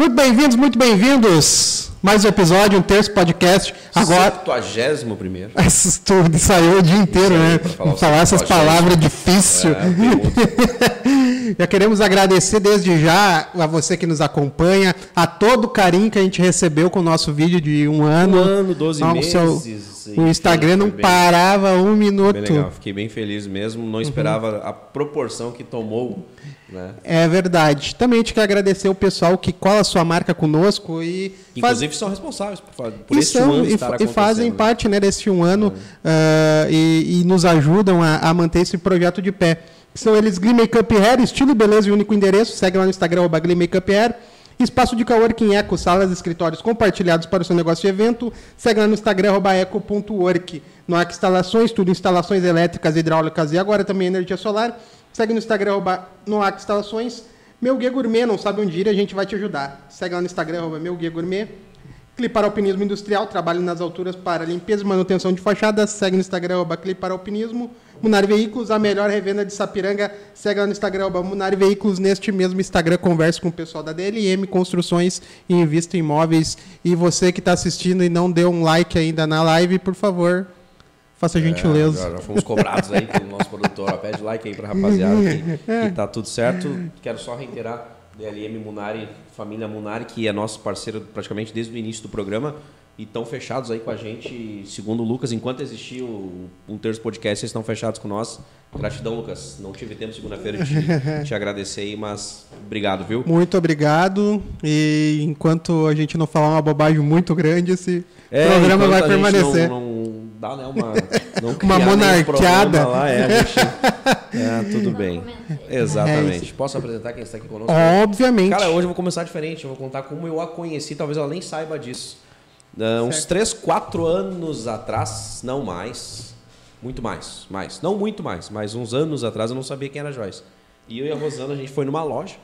Muito bem-vindos, muito bem-vindos. Mais um episódio, um terço podcast. Agora. 71 primeiro. Essas tudo saiu o dia inteiro, né? falar Falar essas 70º. palavras difíceis. É. Já queremos agradecer desde já a você que nos acompanha, a todo o carinho que a gente recebeu com o nosso vídeo de um ano. Um ano, 12 Ah, o meses. seu- o Instagram não bem- parava um minuto. legal, fiquei bem feliz mesmo. Não esperava a proporção que tomou, né? É verdade. Também a gente quer agradecer o pessoal que cola a sua marca conosco e faz- Inclusive são responsáveis por, por esse um ano e, e fazem né? parte né, desse um ano ah, e, e nos ajudam a, a manter esse projeto de pé. São eles Glee Makeup Hair, estilo beleza e único endereço. Segue lá no Instagram, arroba Glee Makeup Hair. Espaço de coworking Eco, salas e escritórios compartilhados para o seu negócio de evento. Segue lá no Instagram, eco.work. Noac Instalações, tudo instalações elétricas, hidráulicas e agora também energia solar. Segue no Instagram, arroba Noac Instalações. Meu Guia Gourmet, não sabe onde ir, a gente vai te ajudar. Segue lá no Instagram, arroba Meu Guia Gourmet. Clipar Alpinismo Industrial, trabalho nas alturas para limpeza e manutenção de fachadas. Segue no Instagram, arroba Clipar Alpinismo. Munari Veículos, a melhor revenda de Sapiranga. Segue lá no Instagram, arroba Munari Veículos. Neste mesmo Instagram, converse com o pessoal da DLM Construções e Invista em Imóveis. E você que está assistindo e não deu um like ainda na live, por favor, faça a gentileza. É, já, já fomos cobrados aí pelo nosso produtor. ó, Pede like aí pra rapaziada que, que tá tudo certo. Quero só reiterar, DLM Munari, família Munari, que é nosso parceiro praticamente desde o início do programa. E estão fechados aí com a gente, segundo o Lucas, enquanto existir o um terço podcast, eles estão fechados com nós. Gratidão, Lucas. Não tive tempo segunda-feira de te, agradecer aí, mas obrigado, viu? Muito obrigado. E enquanto a gente não falar uma bobagem muito grande, esse programa enquanto vai a gente permanecer. Não, não dá, né? Uma, não Uma monarquiada. Lá, é, gente, é, tudo bem. É Exatamente. Posso apresentar quem está aqui conosco? Obviamente. Cara, hoje eu vou começar diferente. Eu vou contar como eu a conheci. Talvez ela nem saiba disso. Ah, uns 3, 4 anos atrás, não mais. Muito mais, mais. Não muito mais, mas uns anos atrás eu não sabia quem era a Joyce. E eu e a Rosana, a gente foi numa loja.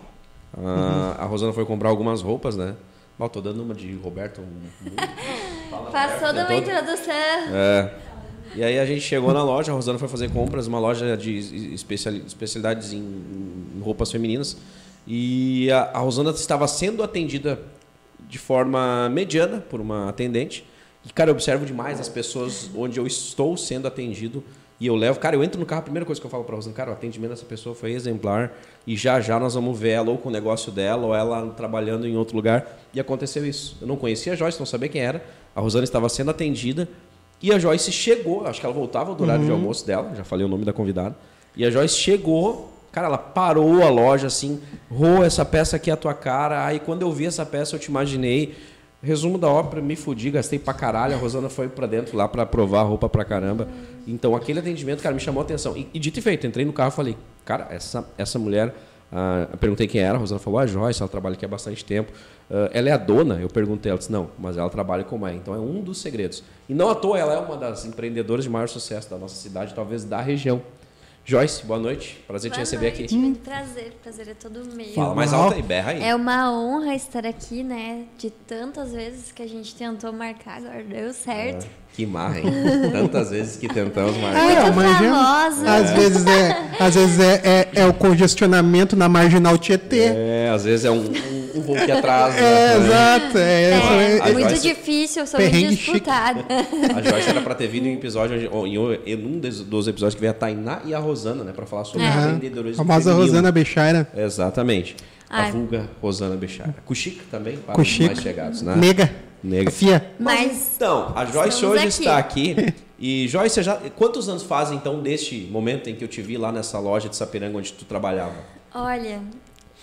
Ah, A Rosana foi comprar algumas roupas, né? Bom, tô dando uma de Roberto. um- Roberto, toda uma todo- introdução. é. E aí a gente chegou na loja, a Rosana foi fazer compras, uma loja de especiali- especialidades em, em roupas femininas. E a, a Rosana estava sendo atendida de forma mediana por uma atendente. E, cara, eu observo demais as pessoas onde eu estou sendo atendido e eu levo. Cara, eu entro no carro, a primeira coisa que eu falo pra Rosana, cara, o atendimento dessa pessoa foi exemplar e já já nós vamos ver ela ou com o negócio dela ou ela trabalhando em outro lugar. E aconteceu isso. Eu não conhecia a Joyce, não sabia quem era. A Rosana estava sendo atendida e a Joyce chegou, acho que ela voltava do horário de almoço dela, já falei o nome da convidada. E a Joyce chegou, cara, ela parou a loja assim, Rô, essa peça aqui é a tua cara. Aí quando eu vi essa peça, eu te imaginei. Resumo da ópera, me fudi, gastei pra caralho. A Rosana foi pra dentro lá pra provar a roupa pra caramba. Então aquele atendimento, cara, me chamou a atenção. E, e dito e feito, entrei no carro e falei, cara, essa, essa mulher. ah, perguntei quem era, a Rosana falou, a Joyce, ela trabalha aqui há bastante tempo. Ah, ela é a dona? Eu perguntei, ela disse, não, mas ela trabalha com mãe. Então é um dos segredos. E não à toa, ela é uma das empreendedoras de maior sucesso da nossa cidade, talvez da região. Joyce, boa noite. Prazer te Boa receber noite, aqui. Muito prazer, prazer é todo meu. Fala mais Uau. alto aí, berra aí. É uma honra estar aqui, né? De tantas vezes que a gente tentou marcar, agora deu certo. Que marra, hein? Tantas vezes que tentamos, mas. É, mas famosa. Às vezes, é, às vezes é, é, é o congestionamento na marginal Tietê. É, às vezes é um, um, um voo que atrasa. É, né? exato. É, É, essa- a muito Joyce- difícil, eu sou Perrengue muito disputada. A Joyce era pra ter vindo em um episódio, em um- em um dos episódios que veio a Tainá e a Rosana, né? Pra falar sobre É. empreendedorismo. A famosa. Rosana Bechara. Exatamente. A Ai. vulga Rosana Bechara. Cuxica também, para Cuxica. os mais chegados, né? Nega. Nega. Fia. Mas Então, a Joyce hoje aqui. está aqui. E Joyce, já, quantos anos faz então deste momento em que eu te vi lá nessa loja de Sapiranga onde tu trabalhava? olha,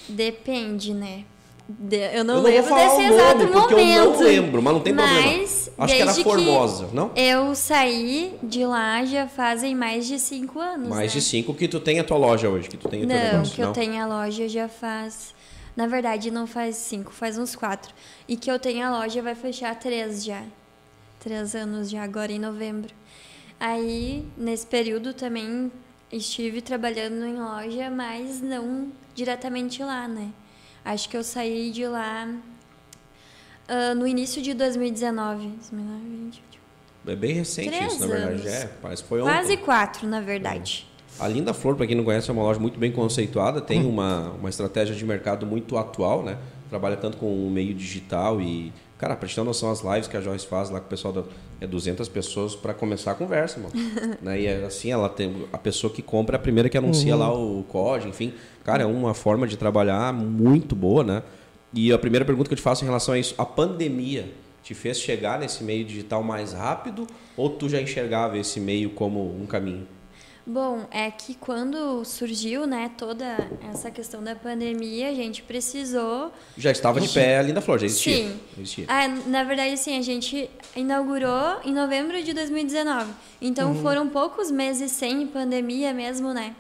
depende, né? De- eu não eu não vou lembro falar desse o nome, exato porque momento. eu não lembro, mas não tem Mas, problema. Acho que era Formosa, não? Eu saí de lá já fazem mais de cinco anos. Mais né? de cinco que tu tem a tua loja hoje, que tu tem o teu Não, negócio, que eu tenho a loja já faz. Na verdade, não faz cinco, faz uns quatro. E que eu tenho a loja vai fechar três já. Três anos já, agora em novembro. Aí, nesse período também estive trabalhando em loja, mas não diretamente lá, né? Acho que eu saí de lá ah, no início de 2019. 2019, 20, É bem recente Três isso, na verdade. anos. É, que foi ontem. Quase quatro, na verdade. A Linda Flor, para quem não conhece, é uma loja muito bem conceituada, tem uma, uma estratégia de mercado muito atual, né? trabalha tanto com o meio digital e, cara, pra te ter uma noção, as lives que a Joyce faz lá com o pessoal da, é 200 pessoas para começar a conversa, mano. né? E é assim, ela tem a pessoa que compra é a primeira que anuncia uhum. lá o código, enfim. Cara, é uma forma de trabalhar muito boa, né? E a primeira pergunta que eu te faço em relação a isso, a pandemia te fez chegar nesse meio digital mais rápido ou tu já enxergava esse meio como um caminho? Bom, é que quando surgiu, né, toda essa questão da pandemia, a gente precisou. Já estava de pé ali na Flor, já existia. Sim. Existia. Ah, na verdade, sim, a gente inaugurou em novembro de 2019. Então uhum. foram poucos meses sem pandemia mesmo, né?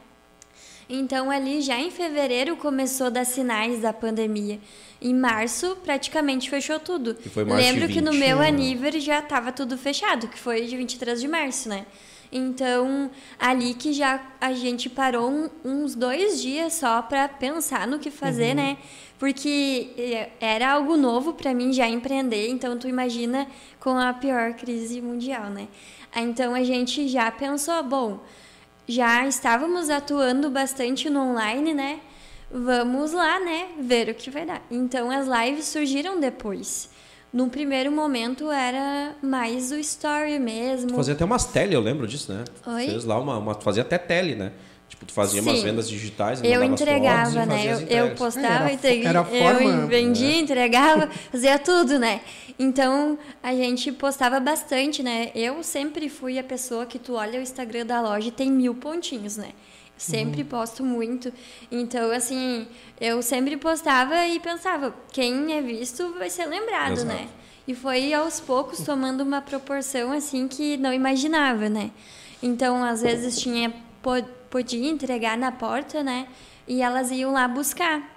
Então ali já em fevereiro começou a dar sinais da pandemia. Em março praticamente fechou tudo. Lembro que no meu aniversário já estava tudo fechado, que foi de 23 de março, né? Então, ali que já a gente parou um, uns dois dias só para pensar no que fazer, uhum. né? Porque é, era algo novo para mim já empreender, então tu imagina com a pior crise mundial, né? Então a gente já pensou, bom, já estávamos atuando bastante no online, né? Vamos lá, né? Ver o que vai dar. Então as lives surgiram depois. No primeiro momento era mais o story mesmo. Tu fazia até umas tele, eu lembro disso, né? Oi? Fez lá uma, uma fazia até tele, né? Tipo, tu fazia Sim. umas vendas digitais. Eu entregava, né? Eu, eu, postava, era, entreguei, era forma, eu vendia, é. entregava, fazia tudo, né? Então a gente postava bastante, né? Eu sempre fui a pessoa que tu olha o Instagram da loja e tem mil pontinhos, né? Sempre uhum. posto muito. Então, assim, eu sempre postava e pensava, quem é visto vai ser lembrado, Exato. né? E foi aos poucos tomando uma proporção assim que não imaginava, né? Então, às vezes tinha podia entregar na porta, né? E elas iam lá buscar.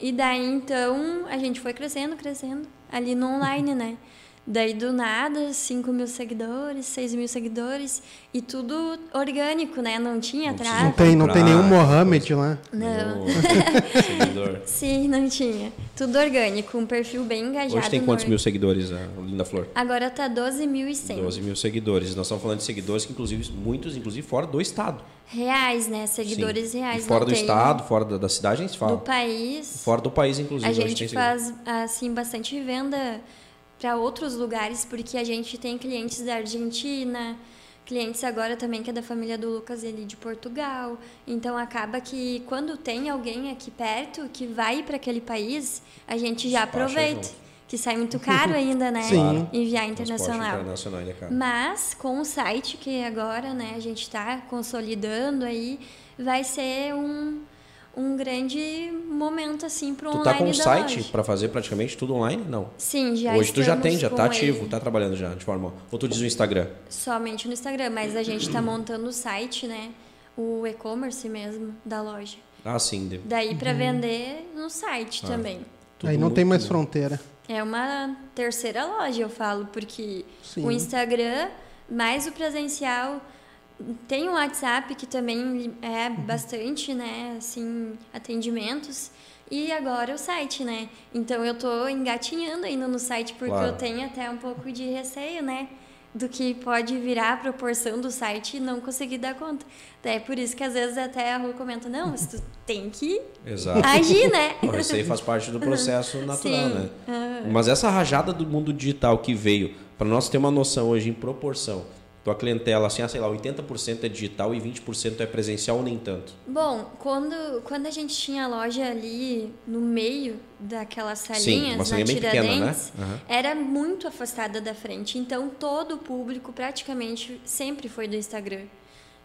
E daí então a gente foi crescendo, crescendo ali no online, né? Daí do nada, 5 mil seguidores, 6 mil seguidores e tudo orgânico, né? Não tinha atrás. Não tem, não tem nenhum Mohamed lá. Não. Sim, não tinha. Tudo orgânico, um perfil bem engajado. Hoje tem quantos mil seguidores a Linda Flor? Agora tá 12.100. 12 mil seguidores. Nós estamos falando de seguidores que, inclusive, muitos, inclusive, fora do estado. Reais, né? Seguidores Sim. reais. E fora do tem... estado, fora da, da, cidade, a gente fala. Do país. Fora do país, inclusive. A gente faz, assim, bastante venda para outros lugares, porque a gente tem clientes da Argentina, clientes agora também que é da família do Lucas ele de Portugal. Então acaba que quando tem alguém aqui perto que vai para aquele país, a gente já aproveita. Que sai muito caro ainda, né? Sim. Enviar internacional. internacional é caro. Mas com o site que agora, né, a gente está consolidando aí, vai ser um um grande momento assim para o online. Tu tá com um site para fazer praticamente tudo online? Não. Sim, já Hoje tu já tem, já tá ativo, ele. tá trabalhando já de forma. Ou tu diz no Instagram? Somente no Instagram, mas a gente está montando o site, né? O e-commerce mesmo da loja. Ah, sim. Daí para uhum. vender no site ah. também. Tudo Aí não tem mais fronteira. É uma terceira loja, eu falo, porque sim. o Instagram mais o presencial tem o WhatsApp que também é bastante, né, assim, atendimentos. E agora o site, né? Então eu tô engatinhando ainda no site porque claro. eu tenho até um pouco de receio, né? Do que pode virar a proporção do site e não conseguir dar conta. É por isso que às vezes até a Rua comenta, não, mas tu tem que Exato. agir, né? Isso aí faz parte do processo natural, Sim. né? Uhum. Mas essa rajada do mundo digital que veio, para nós ter uma noção hoje em proporção, tua clientela, assim, ah, sei lá, 80% é digital e 20% é presencial ou nem tanto? Bom, quando, quando a gente tinha a loja ali no meio daquelas salinhas, Sim, na Tiradentes, pequena, né? Uhum. era muito afastada da frente. Então, todo o público praticamente sempre foi do Instagram.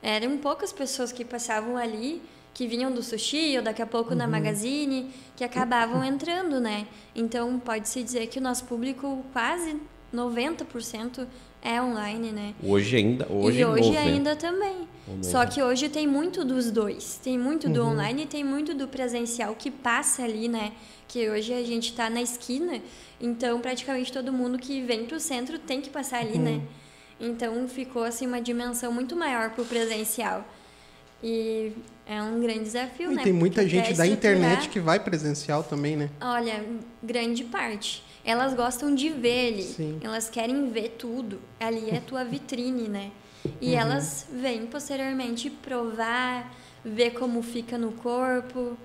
Eram poucas pessoas que passavam ali, que vinham do sushi ou daqui a pouco uhum. na Magazine, que acabavam entrando, né? Então, pode-se dizer que o nosso público quase 90% é online, né? Hoje ainda, hoje E hoje ainda também. Só que hoje tem muito dos dois. Tem muito do uhum. online e tem muito do presencial que passa ali, né? Que hoje a gente está na esquina, então praticamente todo mundo que vem para o centro tem que passar ali, né? uhum. né? Então ficou assim uma dimensão muito maior para o presencial. E é um grande desafio, e né? Tem muita gente da internet que vai presencial também, né? Olha, grande parte elas gostam de ver ele. Sim. Elas querem ver tudo. Ali é tua vitrine, né? E uhum. elas vêm posteriormente provar, ver como fica no corpo.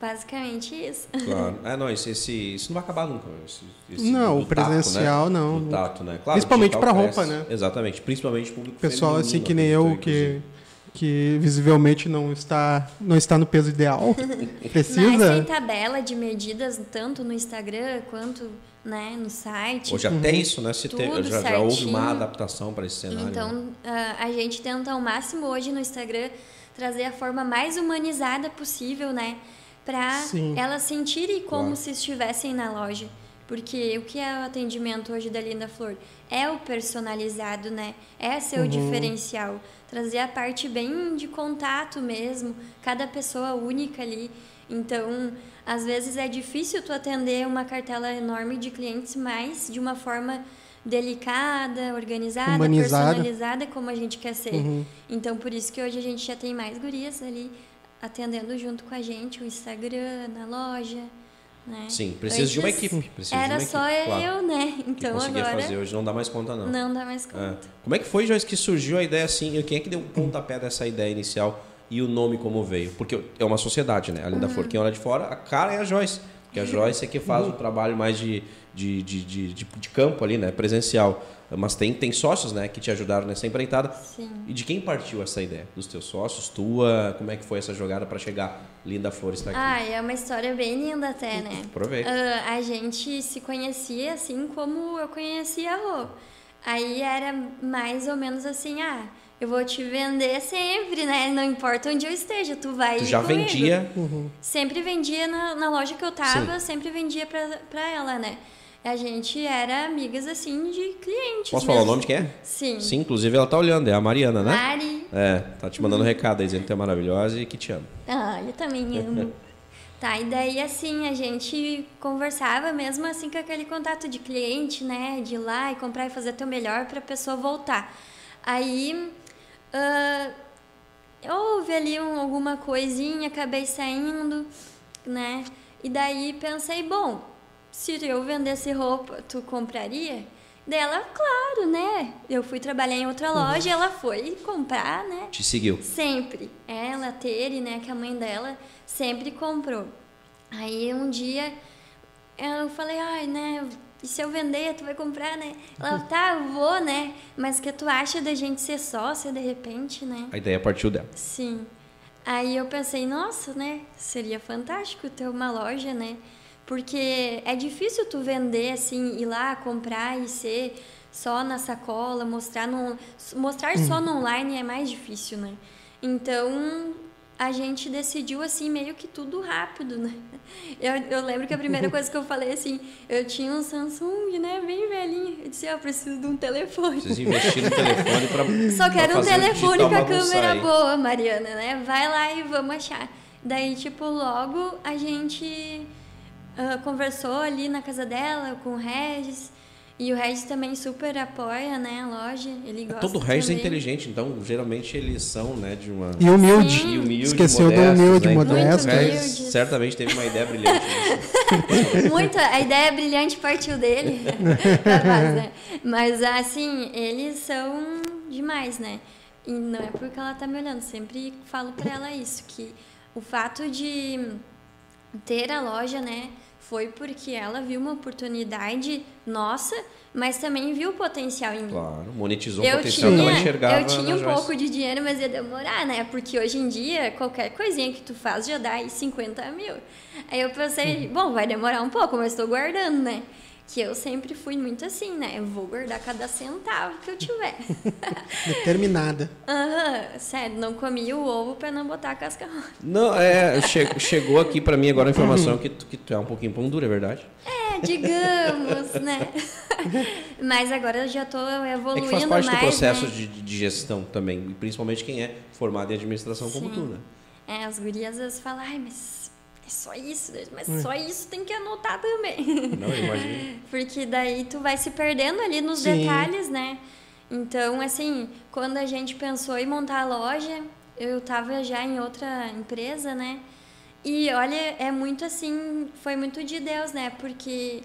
Basicamente isso. Claro. É, não, esse, esse, isso não vai acabar nunca. Esse, esse Não, o presencial tato, né? não. Do tato, né? Claro, Principalmente pra roupa, né? Exatamente, principalmente público Pessoal assim feminino, que nem eu, que, inclusive. Que visivelmente não está, não está no peso ideal. Mas tem Precisa. tabela de medidas tanto no Instagram quanto né, no site. Hoje até isso, né? Se te- Tudo já, já houve uma adaptação para esse cenário. né? Então, ah, a gente tenta ao máximo hoje no Instagram trazer a forma mais humanizada possível, né? Para elas sentirem como Claro. se estivessem na loja. Porque o que é o atendimento hoje da Linda Flor? É o personalizado, né? É seu diferencial. Trazer a parte bem de contato mesmo, cada pessoa única ali. Então, às vezes é difícil tu atender uma cartela enorme de clientes, mas de uma forma delicada, organizada, Humanizada. personalizada como a gente quer ser. Uhum. Então, por isso que hoje a gente já tem mais gurias ali atendendo junto com a gente, o Instagram, na loja, né? Sim, precisa de uma Antes equipe. Precisa Era de uma só equipe, claro, eu, né? que Então conseguia agora fazer. Hoje não dá mais conta, não. não dá mais É. conta. Como é que foi, Joyce, que surgiu a ideia assim? Quem é que deu o pontapé dessa ideia inicial e o nome como veio? Porque é uma sociedade, né? Além da Uhum. Flor, quem olha de fora, a cara é a Joyce. Porque a Joyce é que faz o trabalho mais de, de, de, de, de- de campo ali, né? Presencial. Mas tem, tem sócios, né? Que te ajudaram nessa empreitada. Sim. E de quem partiu essa ideia? Dos teus sócios? Tua? Como é que foi essa jogada para chegar? Linda Flor está aqui. Ah, é uma história bem linda até, né? Aproveita. Ah, a gente se conhecia assim como eu conhecia a Rô. Aí era mais ou menos assim, ah, eu vou te vender sempre, né? Não importa onde eu esteja, tu vai Tu já comigo. vendia. Sempre vendia na, na loja que eu tava, Sim. sempre vendia pra, pra ela, né? A gente era amigas, assim, de clientes Posso falar o mesmo. nome de quem é? Sim. Sim, inclusive ela tá olhando, é a Mariana, né? Mari. É, tá te mandando um recado aí dizendo que tu é maravilhosa e que te ama. Ah, eu também amo. tá, e daí assim, a gente conversava mesmo assim com aquele contato de cliente, né? De ir lá e comprar e fazer teu melhor pra pessoa voltar. Aí ah, houve ali um- alguma coisinha, acabei saindo, né? E daí pensei, bom, se eu vendesse roupa, tu compraria? Daí ela, claro, né? Eu fui trabalhar em outra loja, ela foi comprar, né? Te seguiu. Sempre. Ela, Tere, né, que é a mãe dela, sempre comprou. Aí um dia eu falei, ai, né, e se eu vender, tu vai comprar, né? Ela, tá, eu vou, né? Mas o que tu acha da gente ser sócia de repente, né? A ideia partiu dela. Sim. Aí eu pensei, nossa, né? Seria fantástico ter uma loja, né? Porque é difícil tu vender assim, ir lá comprar e ser só na sacola, mostrar no mostrar só no online é mais difícil, né? Então, a gente decidiu assim meio que tudo rápido, né? Eu, eu lembro que a primeira coisa que eu falei assim, eu tinha um Samsung, né, bem velhinho. Eu disse, "Ah, eu preciso de um telefone. Vocês investiram no telefone pra. Só quero pra um telefone com a câmera aí. boa, Mariana, né? Vai lá e vamos achar. Daí, tipo, logo a gente conversou ali na casa dela com o Regis. E o Regis também super apoia, né, a loja. Ele gosta Todo o resto é também. inteligente, então geralmente eles são, né, de uma. E humilde. E humilde, Esqueceu do humilde, né? Modesto. o Regis Muito humildes. certamente teve uma ideia brilhante. Muito, a ideia brilhante partiu dele. Capaz, né? Mas assim, eles são demais, né? E não é porque ela tá me olhando, sempre falo pra ela isso, que o fato de ter a loja, né, foi porque ela viu uma oportunidade nossa, mas também viu o potencial em mim. Claro, monetizou o Eu potencial que ela tinha, enxergava. eu tinha um Joyce. pouco de dinheiro, mas ia demorar, né? Porque hoje em dia, qualquer coisinha que tu faz já dá aí 50 mil. Aí eu pensei, Uhum. bom, vai demorar um pouco, mas estou guardando, né? Que eu sempre fui muito assim, né? Eu vou guardar cada centavo que eu tiver. Determinada. Aham, sério, não comi o ovo pra não botar a casca. Não, é, che- chegou aqui pra mim agora a informação que tu, que tu é um pouquinho pão duro, é verdade? É, digamos, né? Mas agora eu já tô É evoluindo que faz parte mais, do processo né? de, de gestão também, principalmente quem é formado em administração como Sim. tu, né? É, as gurias às vezes falam, ai, mas é só isso, mas Hum. só isso tem que anotar também. Não, eu imagino. Porque daí tu vai se perdendo ali nos Sim. detalhes, né? Então, assim, quando a gente pensou em montar a loja, eu tava já em outra empresa, né? E olha, é muito assim, foi muito de Deus, né? Porque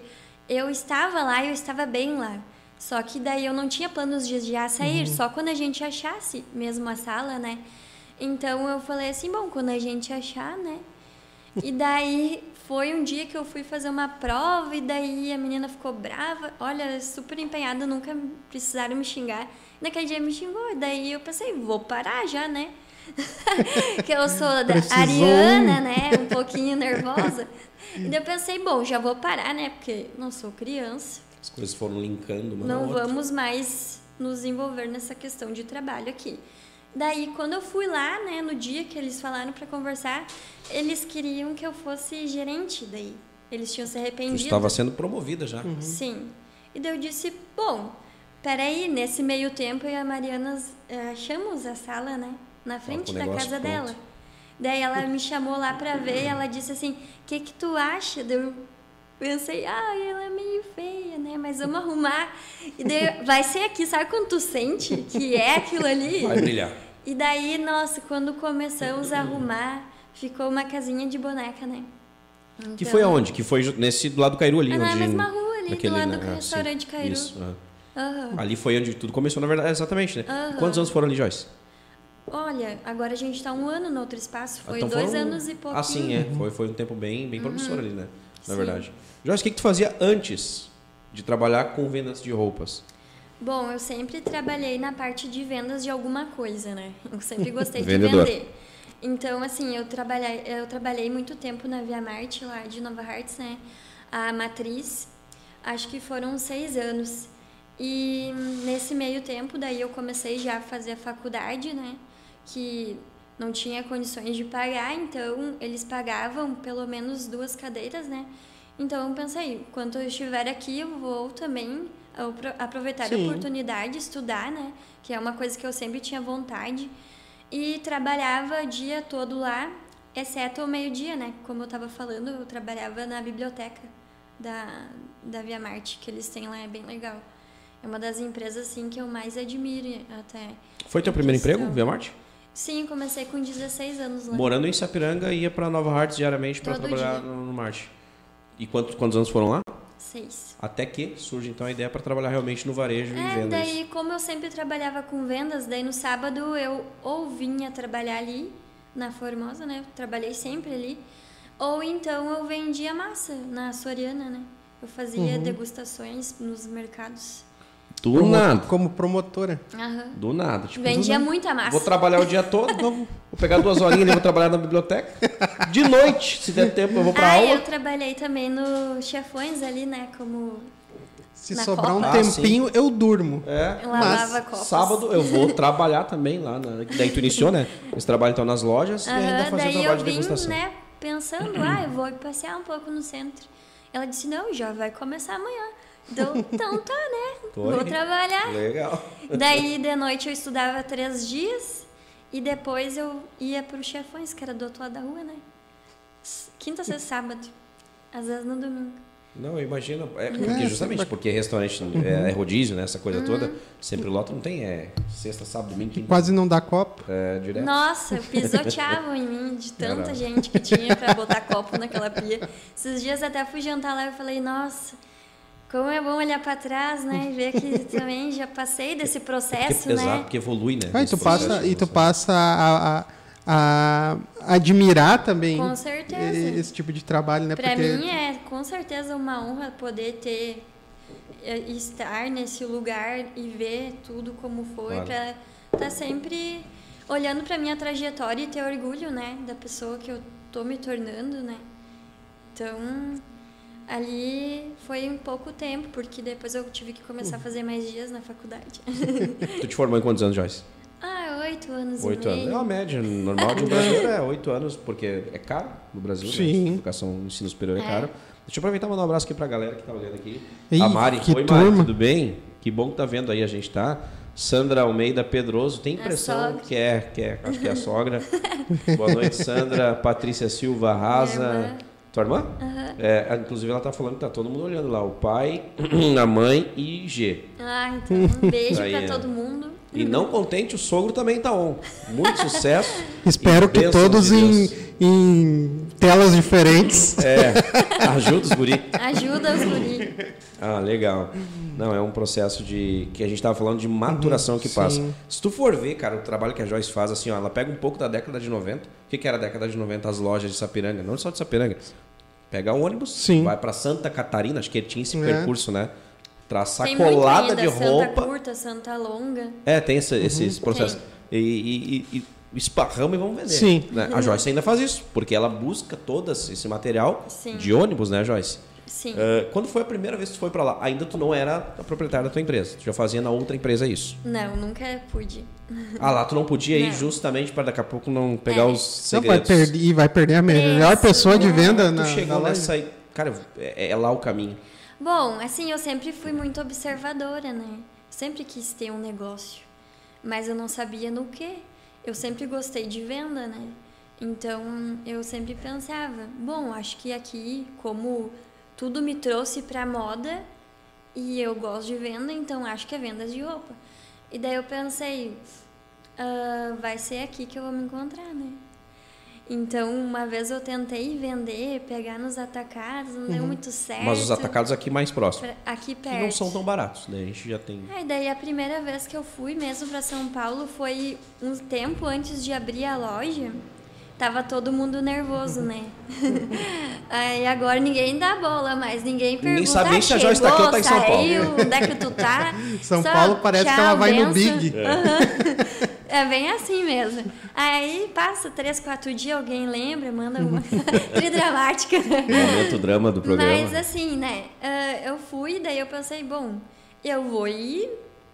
eu estava lá eu estava bem lá. Só que daí eu não tinha planos de já sair, só quando a gente achasse mesmo a sala, né? Então eu falei assim, bom, quando a gente achar, né? E daí foi um dia que eu fui fazer uma prova e daí a menina ficou brava. Olha, super empenhada, nunca precisaram me xingar. Naquele dia me xingou, e daí eu pensei, vou parar já, né? que eu sou da Precisou. Ariana, né? Um pouquinho nervosa. E daí eu pensei, bom, já vou parar, né? Porque não sou criança. As coisas foram linkando uma na Não outra. vamos mais nos envolver nessa questão de trabalho aqui. Daí, quando eu fui lá, né, no dia que eles falaram para conversar, eles queriam que eu fosse gerente daí. Eles tinham se Tu arrependido. estava sendo promovida já. Sim. E daí eu disse, bom, peraí, nesse meio tempo eu e a Mariana eh, achamos a sala, né? Na frente da casa pronto. dela. Daí ela me chamou lá pra ver e ela disse assim, o que que tu acha? Daí eu pensei, ah, ela é meio feia, né? Mas vamos arrumar. E daí vai ser aqui, sabe quando tu sente que é aquilo ali? Vai brilhar. E daí, nossa, quando começamos a arrumar, ficou uma casinha de boneca, né? Que Então- foi aonde? Que foi nesse do lado do Cairu ali. Ah, na onde, mesma rua ali, do naquele, lado né? do Ah, restaurante Cairu. Isso. ah. Aham. Ali foi onde tudo começou, na verdade, exatamente, né? Aham. Quantos anos foram ali, Joyce? Olha, agora a gente está um ano no outro espaço. Foi Então dois foram- anos e pouquinho. Ah, sim, é. Foi, foi um tempo bem, bem promissor ali, né? Na Sim. verdade. Joyce, o que, que tu fazia antes de trabalhar com vendas de roupas? Bom, eu sempre trabalhei na parte de vendas de alguma coisa, né? Eu sempre gostei de vender. Então, assim, eu trabalhei, eu trabalhei muito tempo na Via Marte, lá de Nova Hartz, né? A matriz, acho que foram seis anos. E nesse meio tempo, daí eu comecei já a fazer a faculdade, né? Que não tinha condições de pagar, então eles pagavam pelo menos duas cadeiras, né? Então eu pensei, enquanto eu estiver aqui, eu vou também aproveitar Sim. a oportunidade, estudar, né? Que é uma coisa que eu sempre tinha vontade. E trabalhava o dia todo lá, exceto o meio-dia, né? Como eu estava falando, eu trabalhava na biblioteca da, da Via Marte, que eles têm lá, é bem legal. É uma das empresas, assim, que eu mais admiro até. Foi teu primeiro questão. emprego, Via Marte? Sim, comecei com 16 anos lá. Morando em Sapiranga, ia pra Nova Hartz diariamente para trabalhar dia. no, no Marte. E quantos, quantos anos foram lá? Seis. Até que surge então a ideia para trabalhar realmente no varejo e É, vendas. daí como eu sempre trabalhava com vendas, daí no sábado eu ou vinha trabalhar ali na Formosa, né? Eu trabalhei sempre ali. Ou então eu vendia massa na Soriana, né? Eu fazia degustações nos mercados. Do Promo- nada. Como promotora. Aham. Do nada. Tipo, Vendia muita massa. Vou trabalhar o dia todo, vou pegar duas horinhas ali, vou trabalhar na biblioteca. De noite, se der tempo, eu vou pra Ah, aula. eu trabalhei também no Chefões ali, né? Como Se Na sobrar um Copa? Ah, tempinho, eu durmo. É. eu lavava copos. Sábado eu vou trabalhar também lá. Na... Daí tu iniciou, né? Esse trabalho então nas lojas e ainda Aham, fazer daí trabalho eu de vim, degustação. né, pensando, ah, eu vou passear um pouco no centro. Ela disse, não, já vai começar amanhã. Então, então tá, né? Foi. Vou trabalhar. Legal. Daí, de noite, eu estudava três dias e depois eu ia pro Chefões, que era do outro lado da rua, né? Quinta, sexta, sábado. Às vezes no domingo. Não, eu imagino. É, É, porque justamente porque restaurante Uhum. é, é rodízio, né? Essa coisa toda. Sempre lota não tem. É sexta, sábado, domingo, quinta. Quase não dá copo. É, direto. Nossa, pisoteavam em mim de tanta Caramba. gente que tinha pra botar copo naquela pia. Esses dias até fui jantar lá e falei, nossa, como é bom olhar pra trás, né? E ver que também já passei desse processo, Porque, Exato, né? porque evolui, né? Ah, e tu passa, e tu né? passa a, a- a admirar também Com certeza. esse tipo de trabalho, né? Pra Porque mim é com certeza uma honra poder ter eh, estar nesse lugar e ver tudo como foi Claro. pra estar sempre olhando pra minha trajetória e ter orgulho, né, da pessoa que eu tô me tornando, né? Então, ali foi um pouco tempo, porque depois eu tive que começar a fazer mais dias na faculdade. Tu te formou em quantos anos, Joyce? ah, oito anos Oito e anos. É uma média normal de um brasileiro, é oito anos, porque é caro no Brasil, Sim. né? Educação, ensino superior é, É. caro. Deixa eu aproveitar e mandar um abraço aqui pra galera que tá olhando aqui. Ih, a Mari. que Oi, Mari, turma. tudo bem? Que bom que tá vendo aí a gente, tá? Sandra Almeida Pedroso, tem A impressão que é, que é, acho que é a sogra. Boa noite, Sandra. Patrícia Silva Raza. Irmã. Tua irmã? É, inclusive ela tá falando que tá todo mundo olhando lá, o pai, a mãe e G. Ah, então um beijo Aí, pra é. todo mundo. E não contente, o sogro também tá on. Muito sucesso. espero que todos de em, Deus. Em telas diferentes. É, ajuda os guri. Ajuda os guri. Ah, legal. Não, é um processo de que a gente estava falando de maturação que sim. passa. Se tu for ver, cara, o trabalho que a Joyce faz, assim, ó, ela pega um pouco da década de 90. O que, que era a década de 90? As lojas de Sapiranga, não só de Sapiranga. Pega o ônibus, Sim. vai para Santa Catarina, acho que tinha esse É. percurso, né? Traz Tem muito sacolada ainda, de Santa roupa. curta, Santa longa. É, tem esse, esse, esse processo. Tem. E, e, e, esparramos e vamos vender. Sim. né? A Joyce ainda faz isso, porque ela busca todo esse material Sim. de ônibus, né, Joyce? Sim. Ah, quando foi a primeira vez que tu foi para lá? Ainda tu não era a proprietária da tua empresa. Tu já fazia na outra empresa isso. Não, nunca pude. Ah, lá tu não podia ir Não. justamente para daqui a pouco não pegar É. os Não vai segredos. perder, e vai perder a melhor Preço, pessoa de venda Tu na, chegou na nessa aí. Cara, é, é lá o caminho. Bom, assim, eu sempre fui muito observadora, né? Sempre quis ter um negócio. Mas eu não sabia no que. Eu sempre gostei de venda, né? Então, eu sempre pensava, bom, acho que aqui, como tudo me trouxe pra moda e eu gosto de venda, então acho que é vendas de roupa. E daí eu pensei, ah, vai ser aqui que eu vou me encontrar, né? Então, uma vez eu tentei vender, pegar nos atacados, não deu muito certo. Mas os atacados aqui mais próximos. Aqui Que perto. não são tão baratos, né? A gente já tem. Aí daí a primeira vez que eu fui mesmo para São Paulo foi um tempo antes de abrir a loja. Tava todo mundo nervoso, né? Aí agora ninguém dá bola, mas ninguém pergunta. Sabe nem "Ah, se a Joyce tá aqui ou tá em São Paulo." saiu, Onde é que tu tá? São Só, Paulo parece que tchau, ela vai no benção. Big. Aham. É bem assim mesmo. Aí passa três, quatro dias, alguém lembra, manda uma tridramática. Momento drama do programa. Mas assim, né? ah, eu fui, daí eu pensei, bom, eu vou ir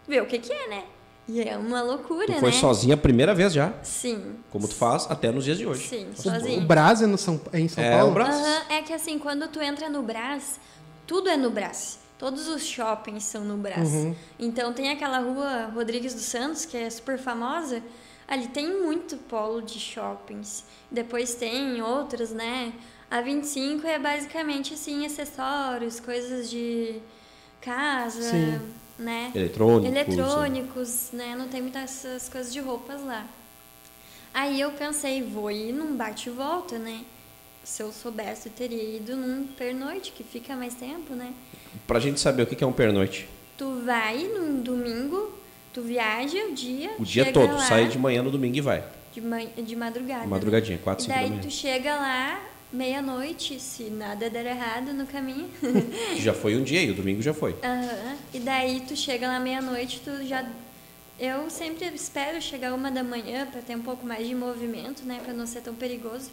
ver o que que é, né? E é uma loucura, tu né? foi sozinha a primeira vez já. Sim. Como tu faz até nos dias de hoje. Sim, O sozinho. Brás é, no São, é em São É, Paulo? o Brás. Aham, é que assim, quando tu entra no Brás, tudo é no Brás. Todos os shoppings são no Brás. Uhum. Então tem aquela rua Rodrigues dos Santos, que é super famosa. Ali tem muito polo de shoppings. Depois tem outros, né? A 25 é basicamente assim, acessórios, coisas de casa, Sim. Né? Eletrônicos. Eletrônicos, né? Não tem muitas essas coisas de roupas lá. Aí eu pensei, vou ir num bate e volta, né? Se eu soubesse, eu teria ido num pernoite, que fica mais tempo, né? Pra gente saber o que é um pernoite. Tu vai num domingo, tu viaja o dia. O dia todo. lá Sai de manhã no domingo e vai. de, man- de madrugada. né? Madrugadinha, 4, E 5 da daí manhã. tu chega lá, meia-noite, se nada der errado no caminho. Já foi um dia e o domingo já foi. Aham. E daí tu chega lá meia-noite, tu já. Eu sempre espero chegar uma da manhã para ter um pouco mais de movimento, né? Para não ser tão perigoso.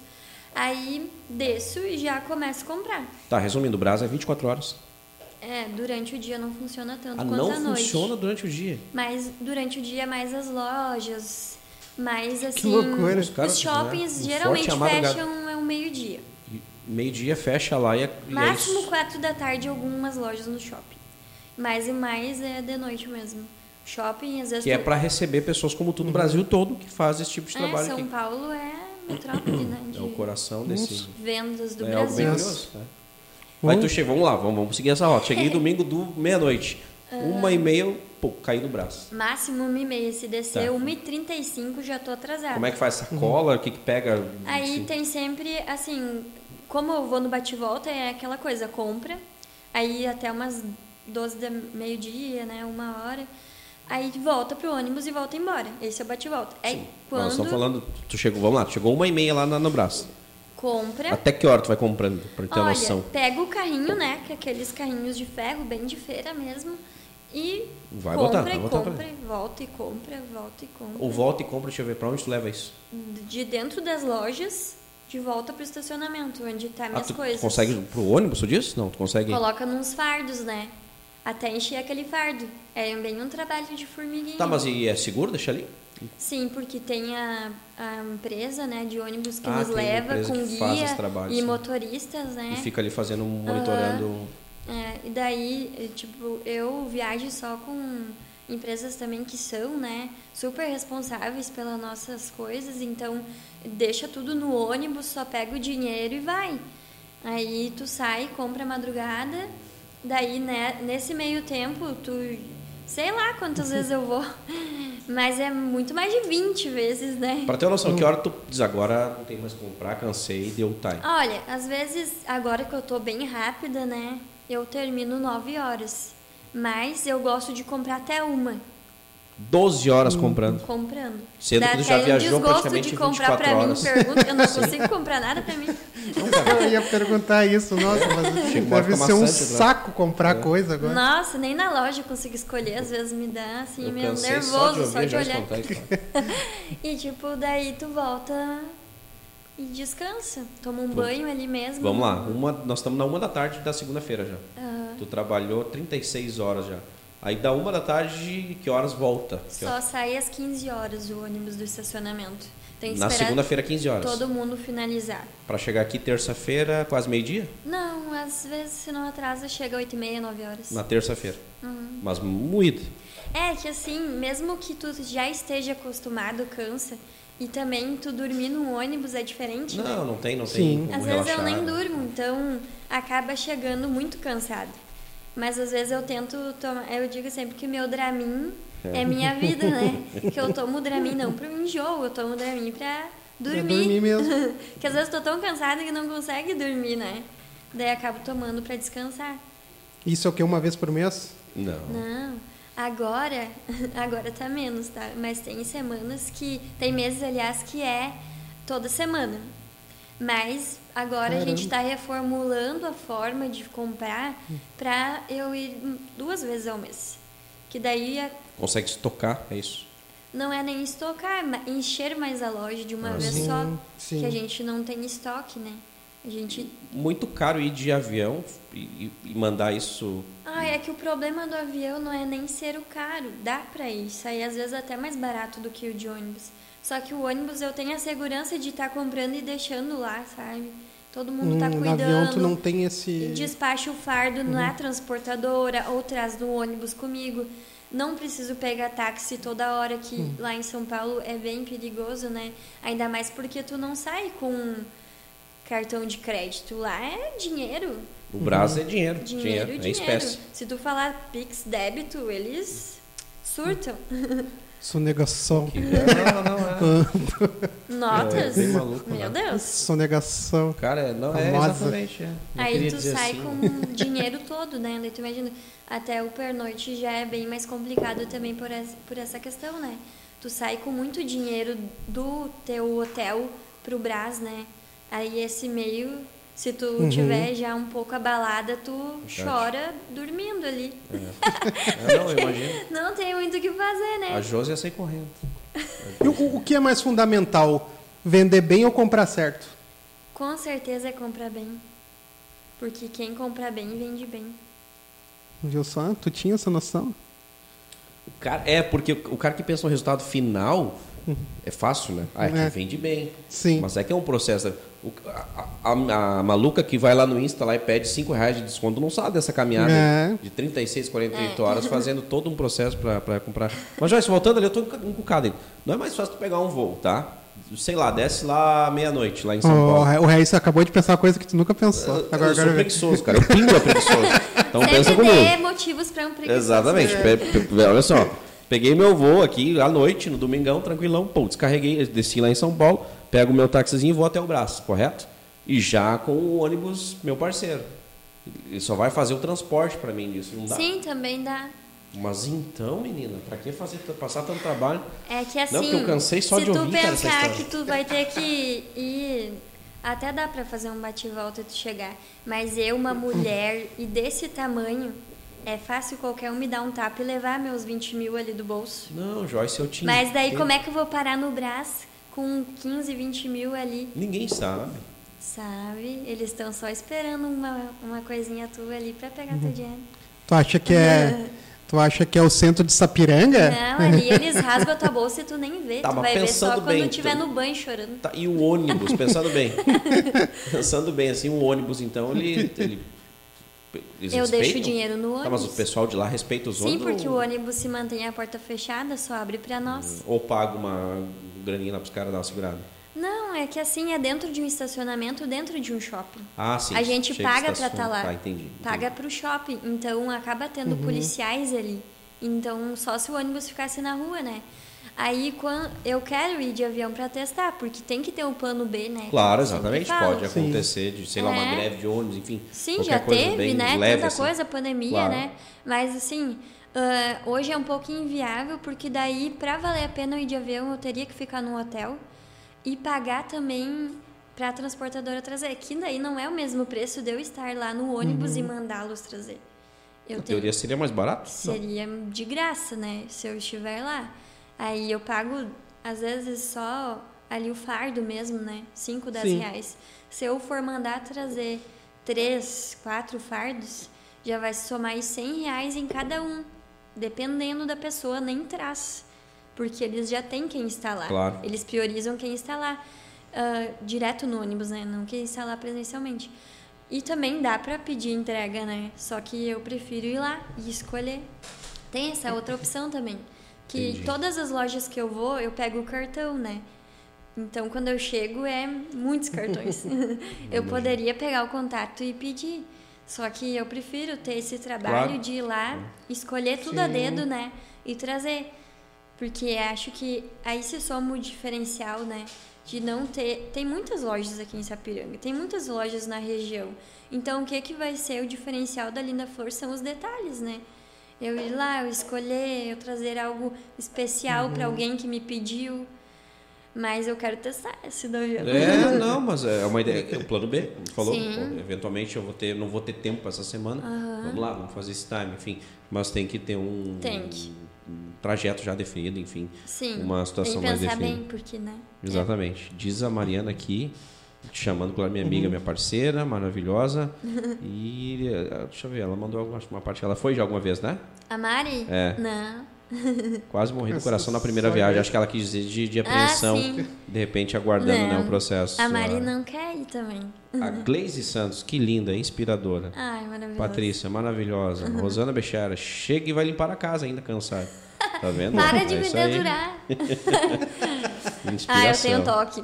Aí desço e já começo a comprar. Tá, resumindo, o Brás é 24 horas. É, durante o dia não funciona tanto Ah, quanto não à noite. funciona durante o dia. Mas durante o dia mais as lojas, mais assim. loucura. Os os shoppings né, geralmente forte é madrugada. fecham é o meio-dia. Meio-dia fecha lá e é, e é Máximo isso. quatro da tarde algumas lojas no shopping. Mais e mais é de noite mesmo. Shopping, às vezes. Que é tu- para receber pessoas como tu no Brasil todo que faz esse tipo de É, trabalho São aqui. Paulo é metrópole, né? De É o coração desse. vendas do é algo Brasil. curioso. Né? Aí tu chega, vamos lá, vamos, vamos seguir essa rota. Cheguei domingo do meia-noite. Uma e meia, pô, caí no braço. Máximo 1h30. Se descer Tá. 1h35 já tô atrasada. Como é que faz sacola? O que que pega? Aí assim? tem sempre, assim, como eu vou no bate-volta, é aquela coisa, compra, aí até umas 12 da meio-dia, né, uma hora, aí volta pro ônibus e volta embora. Esse é o bate-volta. Aí Nós quando estamos falando, tu chegou, vamos lá, tu chegou uma e meia lá na- no braço. compra, Até que hora tu vai comprando, pra ter olha, noção? pega o carrinho, né, que é aqueles carrinhos de ferro, bem de feira mesmo, e Vai compra botar, vai e botar pra compra, e volta e compra, volta e compra. Ou volta e compra, deixa eu ver, pra onde tu leva isso? De dentro das lojas, de volta pro estacionamento, onde tá Ah, minhas tu, tu coisas. consegue pro ônibus, tu disse? Não, tu consegue. Coloca nos fardos, né? Até encher aquele fardo. É bem um trabalho de formiguinha. Tá, mas e é seguro? Deixa ali? Sim, porque tem a, a empresa né, de ônibus que Ah, nos leva com guia e sim. motoristas, né? E fica ali fazendo, monitorando. É, e daí, eh, tipo, eu viajo só com empresas também que são, né, super responsáveis pelas nossas coisas, então deixa tudo no ônibus, só pega o dinheiro e vai. Aí tu sai, compra a madrugada, daí né, nesse meio tempo tu sei lá quantas vezes eu vou, Mas é muito mais de 20 vezes, né? Pra ter uma noção, que hora tu diz agora não tem mais que comprar, cansei, deu time. Olha, às vezes, agora que eu tô bem rápida, né? Eu termino 9 horas. Mas eu gosto de comprar até uma. 12 horas comprando. Comprando. Sendo que tu já até um viajou desgosto praticamente de comprar 24 pra mim. horas. Pergunta, eu não consigo comprar nada pra mim. Eu ia perguntar isso, nossa, mas hora deve ser um né? saco comprar coisa agora. Nossa, nem na loja eu consigo escolher. Às vezes me dá assim, Eu meio nervoso só de, ouvir só de olhar. E tipo, daí tu volta e descansa. Toma um banho ali mesmo. Vamos lá, uma, nós estamos na uma da tarde da segunda-feira já. Aham. Tu trabalhou 36 horas já. Aí da uma da tarde, que horas volta? Que Só sai às 15 horas o ônibus do estacionamento. Tem que Na segunda-feira, 15 horas. todo mundo finalizar. Pra chegar aqui terça-feira, quase meio-dia? Não, às vezes se não atrasa, chega 8 e meia, 9 horas. Na terça-feira. Uhum. Mas moído. É que assim, mesmo que tu já esteja acostumado, cansa, e também tu dormir no ônibus é diferente, né? Não, não tem, não Sim. tem Às vezes eu relaxar. nem durmo, então acaba chegando muito cansado. Mas às vezes eu tento tomar. Eu digo sempre que o meu Dramin é, minha vida, né? que eu tomo Dramin não pro enjoo, eu tomo Dramin pra dormir. Pra dormir mesmo. que às vezes eu tô tão cansada que não consegue dormir, né? Daí acabo tomando pra descansar. Isso é o que? Uma vez por mês? Não. Não. Agora, agora tá menos, tá? Mas tem semanas que. Tem meses, aliás, que é toda semana. Mas agora a gente Caramba. está reformulando a forma de comprar para eu ir duas vezes ao mês. Que daí é- Consegue estocar, é isso. não é nem estocar, é encher mais a loja de uma Ah, vez sim, só. sim. Que a gente não tem estoque, né? A gente. Muito caro ir de avião e, e mandar isso. Ah, é que o problema do avião não é nem ser o caro. Dá pra ir. Sair às vezes até mais barato do que o de ônibus. Só que o ônibus eu tenho a segurança de estar comprando e deixando lá, sabe? Todo mundo tá Hum, no cuidando. avião tu não tem esse... Despacha o fardo na transportadora ou traz no ônibus comigo. Não preciso pegar táxi toda hora, que lá em São Paulo é bem perigoso, né? Ainda mais porque tu não sai com cartão de crédito. Lá é dinheiro. O braço é dinheiro. Dinheiro, dinheiro, dinheiro. é espécie. Se tu falar Pix débito, eles surtam. Sonegação. Que- Não, não, é. Notas. É, bem maluco, Meu né? Deus. Sonegação. Cara, é- não, é exatamente. É. Não Aí tu sai assim. com o dinheiro todo, né? Daí tu imagina, até o pernoite já é bem mais complicado também por essa, por essa questão, né? Tu sai com muito dinheiro do teu hotel pro Brás, né? Aí esse meio, se tu Uhum. tiver já um pouco abalada, tu Verdade. chora dormindo ali. É, não, eu imagino. Não tem muito o que fazer, né? A Josi ia sair correndo. E o, o que é mais fundamental? Vender bem ou comprar certo? Com certeza é comprar bem. Porque quem compra bem, vende bem. Viu só? Tu tinha essa noção? O cara, é, porque o cara que pensa no resultado final é fácil, né? Ah, é que É. vende bem. Sim. Mas é que é um processo. O- a, a- a maluca que vai lá no Insta lá e pede 5 reais de desconto não sabe dessa caminhada É. de 36, 48 É. horas fazendo todo um processo para comprar. Mas, Joyce, voltando ali, eu tô encucado ainda. Não é mais fácil tu pegar um voo, tá? Sei lá, desce lá meia-noite, lá em São O, Paulo. o Reis acabou de pensar uma coisa que tu nunca pensou. Eu, Agora, eu sou agora preguiçoso, cara. Eu pingo é preguiçoso. Então pensa Sempre comigo. dê motivos pra um preguiçoso. Exatamente. Olha só. Peguei meu voo aqui à noite, no domingão, tranquilão. Pô, descarreguei, desci lá em São Paulo, pego o meu taxizinho e vou até o braço, correto? E já com o ônibus, meu parceiro. Ele só vai fazer o transporte pra mim disso. Não dá. Sim, também dá. Mas então, menina, pra que fazer, passar tanto trabalho? É que assim, Não, porque eu cansei só se de tu ouvir, cara, essa pensar história. que tu vai ter que ir, até dá pra fazer um bate-volta e tu chegar, mas eu, uma mulher e desse tamanho, é fácil qualquer um me dar um tapa e levar meus 20 mil ali do bolso. Não, Joyce, eu tinha. Mas daí como é que eu vou parar no braço com 15, 20 mil ali, Ninguém sabe. sabe? Eles estão só esperando uma, uma coisinha tua ali pra pegar Uhum. teu dinheiro. tu acha que é. Tu acha que é o centro de Sapiranga? Não, ali eles rasgam a tua bolsa e tu nem vê. Tá, tu vai ver só pensando quando bem, estiver tu- no banho chorando. Tá, e o ônibus, pensando bem. pensando bem, assim, o ônibus, então, ele. ele eles Eu deixo o respeitam? dinheiro no Tá, mas o ônibus. pessoal de lá respeita os Sim, ônibus? porque o ou, ônibus se mantém a porta fechada, só abre pra nós. ou paga uma graninha lá pros caras dar uma segurada? Não, é que assim é dentro de um estacionamento, dentro de um shopping. Ah, sim. a gente chega paga pra estaciona. estar lá. Tá, entendi. entendi. Paga pro shopping, então acaba tendo Uhum. policiais ali. Então só se o ônibus ficasse na rua, né? Aí quando eu quero ir de avião para testar, porque tem que ter um plano B, né? Claro, exatamente. Pode acontecer de, sei lá, uma É. greve de ônibus, enfim. Sim, qualquer já coisa teve, bem né? leve, Tanta assim. coisa, pandemia, Claro. né? Mas assim, ah, hoje é um pouco inviável, porque daí, pra valer a pena eu ir de avião, eu teria que ficar num hotel e pagar também pra transportadora trazer. Que daí não é o mesmo preço de eu estar lá no ônibus e mandá-los trazer. Eu Na tenho- teoria seria mais barato? Seria de graça, né? Se eu estiver lá. Aí eu pago, às vezes, só ali o fardo mesmo, né? 5, 10 Sim. reais. Se eu for mandar trazer três, quatro fardos, já vai somar aí 100 reais em cada um. Dependendo da pessoa, nem traz. Porque eles já têm quem lá. Claro. Eles priorizam quem lá. ah, direto no ônibus, né? Não quem lá presencialmente. E também dá para pedir entrega, né? Só que eu prefiro ir lá e escolher. Tem essa outra opção também. Que Entendi. todas as lojas que eu vou, eu pego o cartão, né? Então, quando eu chego, é muitos cartões. eu poderia pegar o contato e pedir. Só que eu prefiro ter esse trabalho Claro. de ir lá, escolher tudo a Sim. dedo, né? E trazer. Porque acho que aí se soma o diferencial, né? De não ter. Tem muitas lojas aqui em Sapiranga, tem muitas lojas na região. Então, o que, que vai ser o diferencial da Linda Flor são os detalhes, né? Eu ir lá, eu escolher, eu trazer algo especial Uhum. para alguém que me pediu. Mas eu quero testar esse do avião. É, não, mas é uma ideia. É o plano B. Falou, Sim. eventualmente eu vou ter, não vou ter tempo essa semana. Vamos lá, vamos fazer esse time, enfim. Mas tem que ter um, Tem que. um trajeto já definido, enfim. Sim. Uma situação tem que mais pensar definida. bem, porque, né? Exatamente. Diz a Mariana aqui, te chamando pela minha amiga, minha parceira, maravilhosa. E eh, deixa eu ver, ela mandou alguma- uma parte. Ela foi já alguma vez, né? A Mari? É. Não. Quase morri do coração na primeira viagem. Acho que ela quis dizer de, de apreensão. Ah, de repente aguardando né, o processo. A Mari não quer ir também. A Glaze Santos, que linda, inspiradora. Ai, maravilhoso. Patrícia, maravilhosa. Uhum. Rosana Bechara, chega e vai limpar a casa ainda cansado. Tá vendo? Para É de me isso aí. dedurar. Ah, eu tenho toque.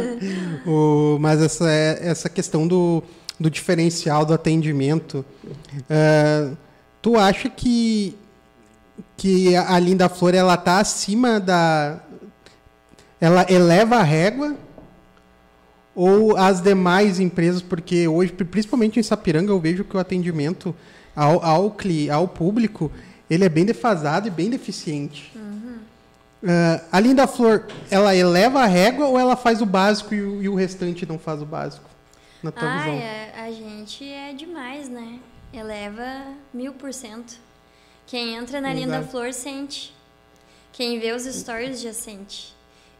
O, mas essa, é- essa questão do, do diferencial do atendimento, é, tu acha que, que a Linda Flor ela tá acima da. Ela eleva a régua? Ou as demais empresas, porque hoje, principalmente em Sapiranga, eu vejo que o atendimento ao, ao, cli, ao público ele é bem defasado e bem deficiente. Ah, a Linda Flor, ela eleva a régua ou ela faz o básico e o, e o restante não faz o básico? Na tua Ai, visão. a, a gente é demais, né? Eleva mil por cento. Quem entra na Linda Exato. Flor sente. Quem vê os stories já sente.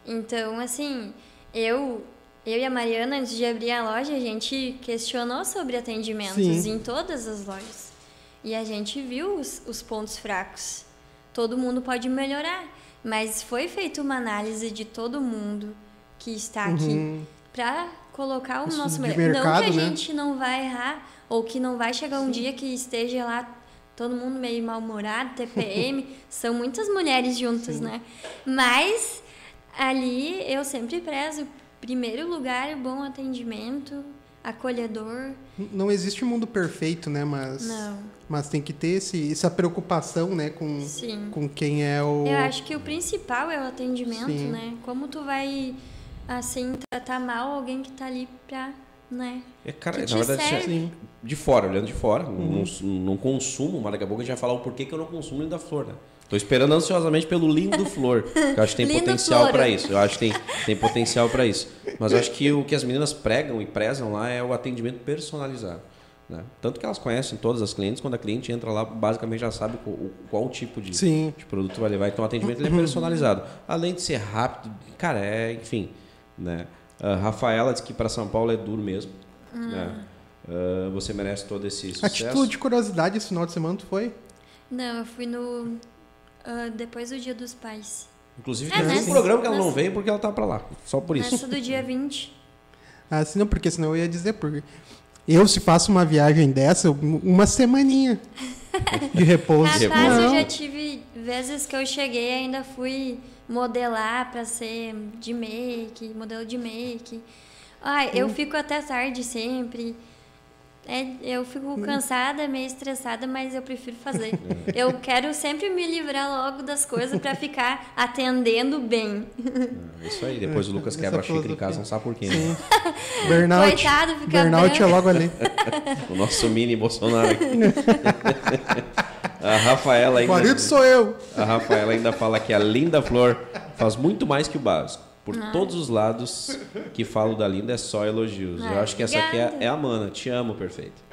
Então, assim, eu, eu e a Mariana, antes de abrir a loja, a gente questionou sobre atendimentos Sim. em todas as lojas. E a gente viu os, os pontos fracos. Todo mundo pode melhorar. Mas foi feita uma análise de todo mundo que está aqui Uhum. para colocar o Isso nosso de melhor. mercado, não que a né? gente não vai errar ou que não vai chegar um dia que esteja lá todo mundo meio mal-humorado, TPM, são muitas mulheres juntas, né? Mas ali eu sempre prezo primeiro lugar, bom atendimento, acolhedor. Não existe um mundo perfeito, né? Mas, Não. Mas tem que ter esse, essa preocupação, né? Com, Sim. com quem é o. Eu acho que o principal é o atendimento, Sim. né? Como tu vai assim tratar mal alguém que tá ali pra, né? É, cara, Que na te verdade, serve. isso é- Sim. de fora, olhando de fora, Uhum. não, não consumo, mas daqui a pouco a gente vai falar o porquê que eu não consumo Linda Flor, né? Tô esperando ansiosamente pelo lindo flor, que eu acho que tem Lindo potencial para isso. Eu acho que tem, tem potencial para isso. Mas eu acho que o que as meninas pregam e prezam lá é o atendimento personalizado. Né? Tanto que elas conhecem todas as clientes, quando a cliente entra lá, basicamente já sabe qual, o- qual tipo de, Sim. de produto vai levar. Então o atendimento ele é personalizado. Além de ser rápido, cara, é, enfim. Né? A Rafaela disse que para São Paulo é duro mesmo. Né? Ah, você merece todo esse sucesso. título de curiosidade, esse final de semana tu foi? Não, eu fui no ah, depois do Dia dos Pais. Inclusive, É, tem um nessa- programa que ela não nessa- veio porque ela tá para lá. Só por isso. Nessa do dia 20. Ah, sim, não, porque senão eu ia dizer, porque eu se faço uma viagem dessa, uma semaninha de repouso. Capaz, eu já tive vezes que eu cheguei e ainda fui modelar pra ser de make, modelo de make. Ai, eu fico até tarde sempre. É, eu fico cansada, meio estressada, mas eu prefiro fazer. Eu quero sempre me livrar logo das coisas para ficar atendendo bem. É isso aí, depois o Lucas Essa quebra a xícara em casa, não sabe por quê. Né? Burnout. Coitado, fica Burnout é logo ali. O nosso mini Bolsonaro. aqui. a Rafaela O marido ainda, sou eu. a Rafaela ainda fala que a Linda Flor faz muito mais que o básico. Por todos os lados que falo da Linda é só elogios. Eu Ah, acho que essa aqui é, é a mana. Te amo, perfeito.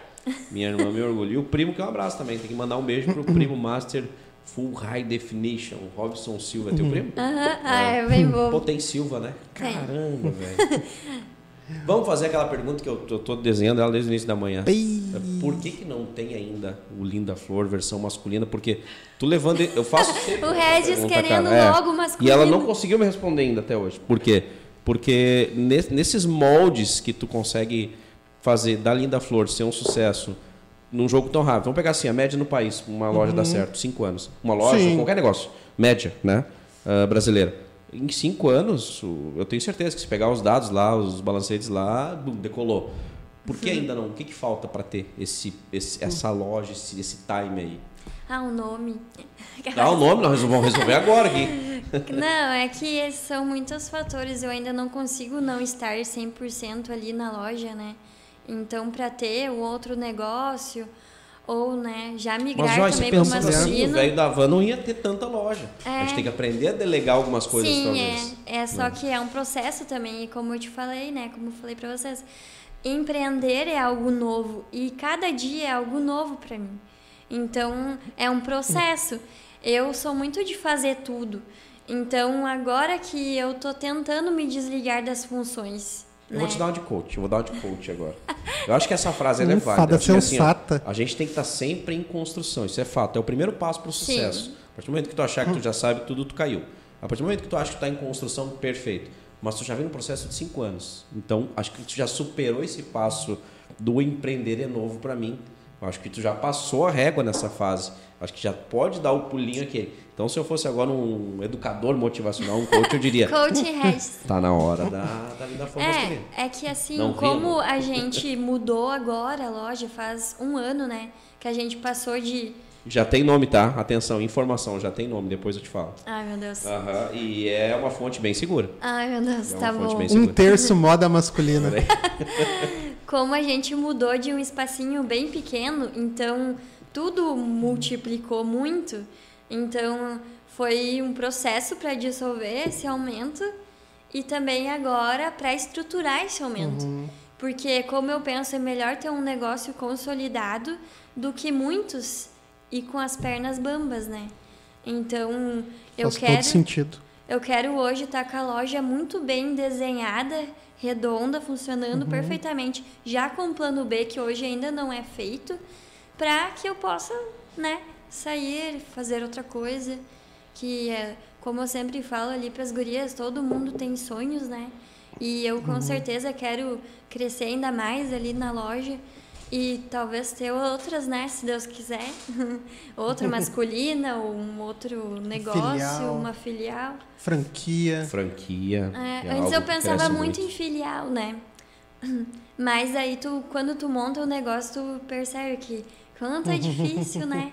Minha irmã me orgulha. E o primo que é um abraço também. Tem que mandar um beijo pro primo Master Full High Definition, Robson Silva. É teu primo? Aham, Ah, é bem Pô, bom. tem Silva, né? Caramba, velho. Vamos fazer aquela pergunta que eu, tô desenhando ela desde o início da manhã. Bem. Por que, que não tem ainda o Linda Flor versão masculina? Porque tu levando. Eu faço O Regis pergunta, querendo cara. É. logo masculino. E ela não conseguiu me responder ainda até hoje. Por quê? Porque nes- nesses moldes que tu consegue fazer da Linda Flor ser um sucesso num jogo tão rápido. Vamos pegar assim, a média no país, uma loja dá certo, cinco anos. Uma loja, Sim. qualquer negócio, média, né? ah, brasileira. Em cinco anos, o- eu tenho certeza que se pegar os dados lá, os balancetes lá, bum, decolou. Por que ainda não? O que, que falta para ter esse, esse- essa loja, esse, esse time aí? Ah, o nome. Dá o nome, nós vamos resolver agora aqui. Não, é que são muitos fatores. Eu ainda não consigo não estar 100% ali na loja, né? Então, para ter um outro negócio ou, né, já migrar Mas, Joyce, também para pensando assim, o velho da van não ia ter tanta loja. A É. gente tem que aprender a delegar algumas coisas, Sim, talvez. é, é só que é um processo também, e como eu te falei, né, como eu falei para vocês, empreender é algo novo e cada dia é algo novo para mim. Então, é um processo. Eu sou muito de fazer tudo. Então, agora que eu tô tentando me desligar das funções, Eu né? vou te dar uma de coach, eu vou dar uma de coach agora. Eu acho que essa frase ela é válida. acho que, assim, ó, sensata. a gente tem que estar sempre em construção, isso é fato. É o primeiro passo para o Sim. sucesso. A partir do momento que tu achar que tu já sabe tudo, tu caiu. A partir do momento que tu acha que tu está em construção, perfeito. Mas tu já vem no processo de cinco anos. Então, acho que tu já superou esse passo do empreender é novo para mim. Eu acho que tu já passou a régua nessa fase. Acho que já pode dar o pulinho aqui. Então, se eu fosse agora um educador motivacional, um coach, eu diria: Coach Regis. tá na hora da, da vida flor masculina. É, é que assim, Não como a gente mudou agora a loja, faz um ano, né? Que a gente passou de. Já tem nome, tá? Atenção, informação, já tem nome, depois eu te falo. Ai, meu Deus. Aham, e é uma fonte bem segura. Ai, meu Deus, É uma tá fonte bom. Um terço moda masculina. Como a gente mudou de um espacinho bem pequeno, então tudo multiplicou muito. Então foi um processo para dissolver esse aumento e também agora para estruturar esse aumento. Porque como eu penso, é melhor ter um negócio consolidado do que muitos e com as pernas bambas, né? Então, eu Faz quero todo sentido. eu quero hoje estar com a loja muito bem desenhada, redonda, funcionando perfeitamente, já com o plano B que hoje ainda não é feito, para que eu possa, né, sair, fazer outra coisa, que é, como eu sempre falo ali para as gurias, todo mundo tem sonhos, né? E eu com certeza quero crescer ainda mais ali na loja e talvez ter outras, né, se Deus quiser. Outra masculina, ou um outro negócio, Filial. uma filial. Franquia. Franquia. É, é antes eu pensava cresce muito, em filial, né? Mas aí tu, quando tu monta o negócio, tu percebe que quanto é difícil, né?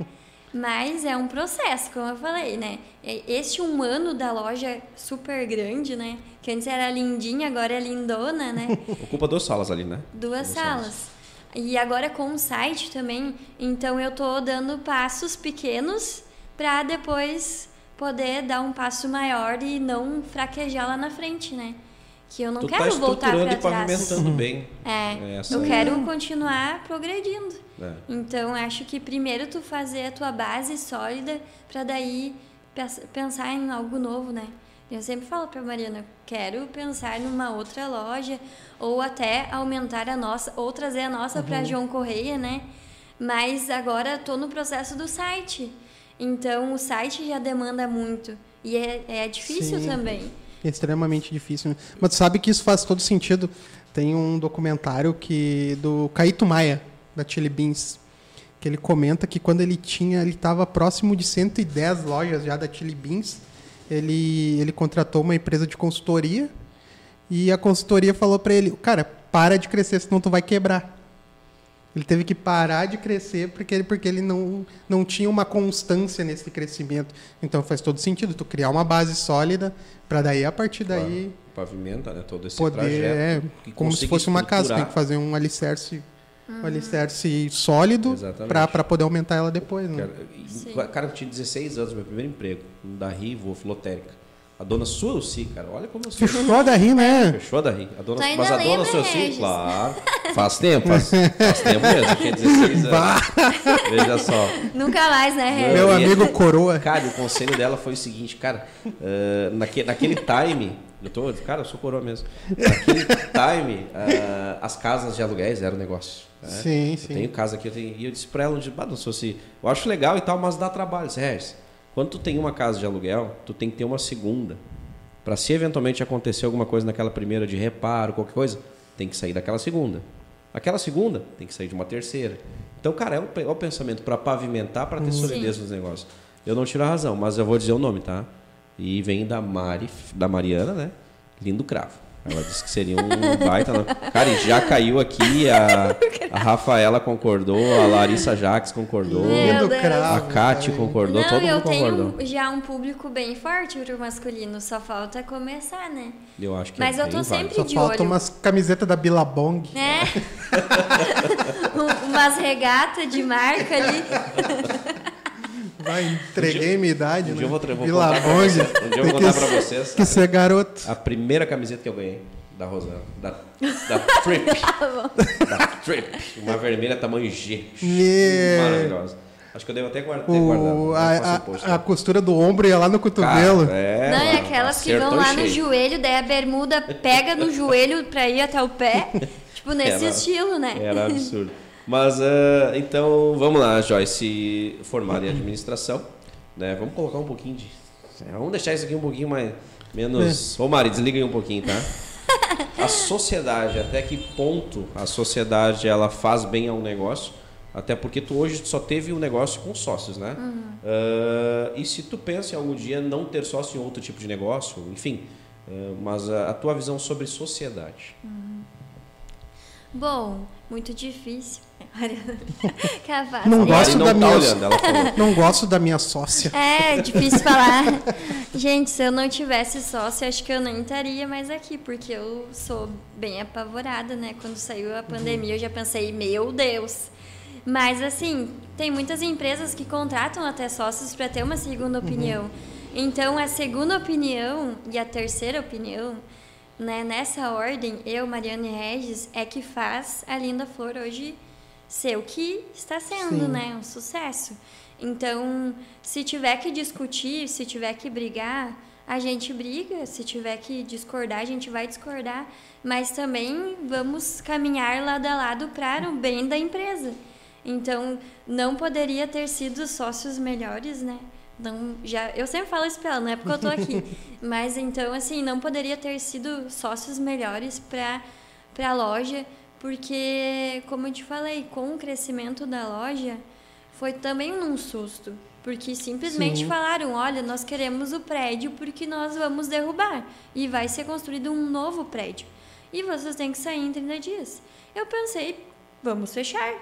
Mas é um processo, como eu falei, né? E- Este um ano da loja é super grande, né? Que antes era lindinha, agora é lindona, né? Ocupa duas salas ali, né? Duas Duas salas. E agora com o site também, então eu tô dando passos pequenos para depois poder dar um passo maior e não fraquejar lá na frente, né? Que eu não tu tá quero voltar estruturando para e trás. pavimentando bem. É, Essa eu aí. quero continuar progredindo. É. Então acho que primeiro tu fazer a tua base sólida para daí pensar em algo novo, né? Eu sempre falo para Mariana, quero pensar numa outra loja ou até aumentar a nossa ou trazer a nossa para João Correia, né? Mas agora tô no processo do site. Então o site já demanda muito e é, é difícil Sim. também. É extremamente difícil. né? Mas sabe que isso faz todo sentido. Tem um documentário que do Caíto Maia, da Chili Beans, que ele comenta que quando ele tinha, ele estava próximo de 110 lojas já da Chili Beans, ele, ele contratou uma empresa de consultoria e a consultoria falou para ele, cara, para de crescer, senão tu vai quebrar. Ele teve que parar de crescer porque ele, porque ele não, não tinha uma constância nesse crescimento. Então faz todo sentido tu criar uma base sólida para daí a partir daí Pavimenta, né? Todo esse poder trajeto. é, como se fosse uma casa, tem que fazer um alicerce, um alicerce sólido para poder aumentar ela depois, né? Cara, cara, eu tinha 16 anos, meu primeiro emprego, da Rivo, Lotérica. A dona Suelci, cara, olha como eu sou. Fechou da rir, né? Fechou da Ri. A dona, mas a dona Suelci, Regis? claro. Faz tempo, faz, faz tempo mesmo. Eu tinha 16 anos. Veja só. Nunca mais, né, Regis? Meu amigo Coroa. Cara, o conselho dela foi o seguinte, cara, eh, naque, naquele time, eu tô, cara, eu sou coroa mesmo. Naquele time, ah, as casas de aluguéis eram negócio. né? Sim, Eu sim. tenho casa aqui, eu tenho, e eu disse pra ela, eu disse, "Bah, não sou assim, eu acho legal e tal, mas dá trabalho. Eu disse, Regis, quando tu tem uma casa de aluguel, tu tem que ter uma segunda. Pra se eventualmente acontecer alguma coisa naquela primeira de reparo, qualquer coisa, tem que sair daquela segunda. Aquela segunda tem que sair de uma terceira. Então, cara, é o, é o pensamento para pavimentar, para ter Sim. solidez nos negócios. Eu não tiro a razão, mas eu vou dizer o nome, tá? E vem da Mari, da Mariana, né? Lindo cravo. Ela disse que seria um baita. Cara, e já caiu aqui, a, a Rafaela concordou, a Larissa Jaques concordou, a Kate concordou, Não, todo eu mundo concordou. tenho já um público bem forte pro masculino, só falta começar, né? Eu acho que Mas é eu tô sempre válido. Só de falta olho. umas camisetas da Billabong. Né? Um- Umas regatas de marca ali. Vai, entreguei minha idade, Um né? dia eu vou, vou contar pra Billabong. vocês. Um dia eu vou contar que- pra vocês. Que ser garoto. A primeira camiseta que eu ganhei da Rosana, da, da Trip. da Trip. Uma vermelha tamanho G. Meu. Maravilhosa. Acho que eu devo até guardar. O, Vou a, a- um post a costura do ombro ia lá no cotovelo. Cara, é, não, mano, aquelas que vão lá em no cheio. joelho, daí a bermuda pega no joelho pra ir até o pé. Tipo, nesse Era- estilo, né? Era absurdo. Mas, ah, então, vamos lá, Joyce, formada em administração. Né? Vamos colocar um pouquinho de... Vamos deixar isso aqui um pouquinho mais... Menos... É. Ô, Mari, desliga aí um pouquinho, tá? A sociedade, até que ponto a sociedade ela faz bem ao negócio? Até porque tu hoje só teve um negócio com sócios, né? Uhum. Ah, e se tu pensa em algum dia não ter sócio em outro tipo de negócio, enfim... ah, mas a, a tua visão sobre sociedade. Bom, muito difícil. Capaz. Não gosto Mari da não tá minha- olhando, ela falou. Não gosto da minha sócia. É, difícil falar. Gente, se eu não tivesse sócio, acho que eu nem estaria mais aqui, porque eu sou bem apavorada, né? Quando saiu a pandemia, eu já pensei, meu Deus. Mas, assim, tem muitas empresas que contratam até sócios para ter uma segunda opinião. Então, a segunda opinião e a terceira opinião, né, nessa ordem, eu, Mariana e Regis, é que faz a Linda Flor hoje ser o que está sendo, Sim. né? Um sucesso. Então, se tiver que discutir, se tiver que brigar, a gente briga. Se tiver que discordar, a gente vai discordar. Mas também vamos caminhar lado a lado para o bem da empresa. Então, não poderia ter sido sócios melhores, né? Não, já, eu sempre falo isso pra ela, não é porque eu tô aqui. Mas então, assim, não poderia ter sido sócios melhores para a loja, porque, como eu te falei, com o crescimento da loja, foi também num susto. Porque simplesmente Sim. falaram: olha, nós queremos o prédio porque nós vamos derrubar. E vai ser construído um novo prédio. E vocês têm que sair em 30 dias. Eu pensei: vamos fechar.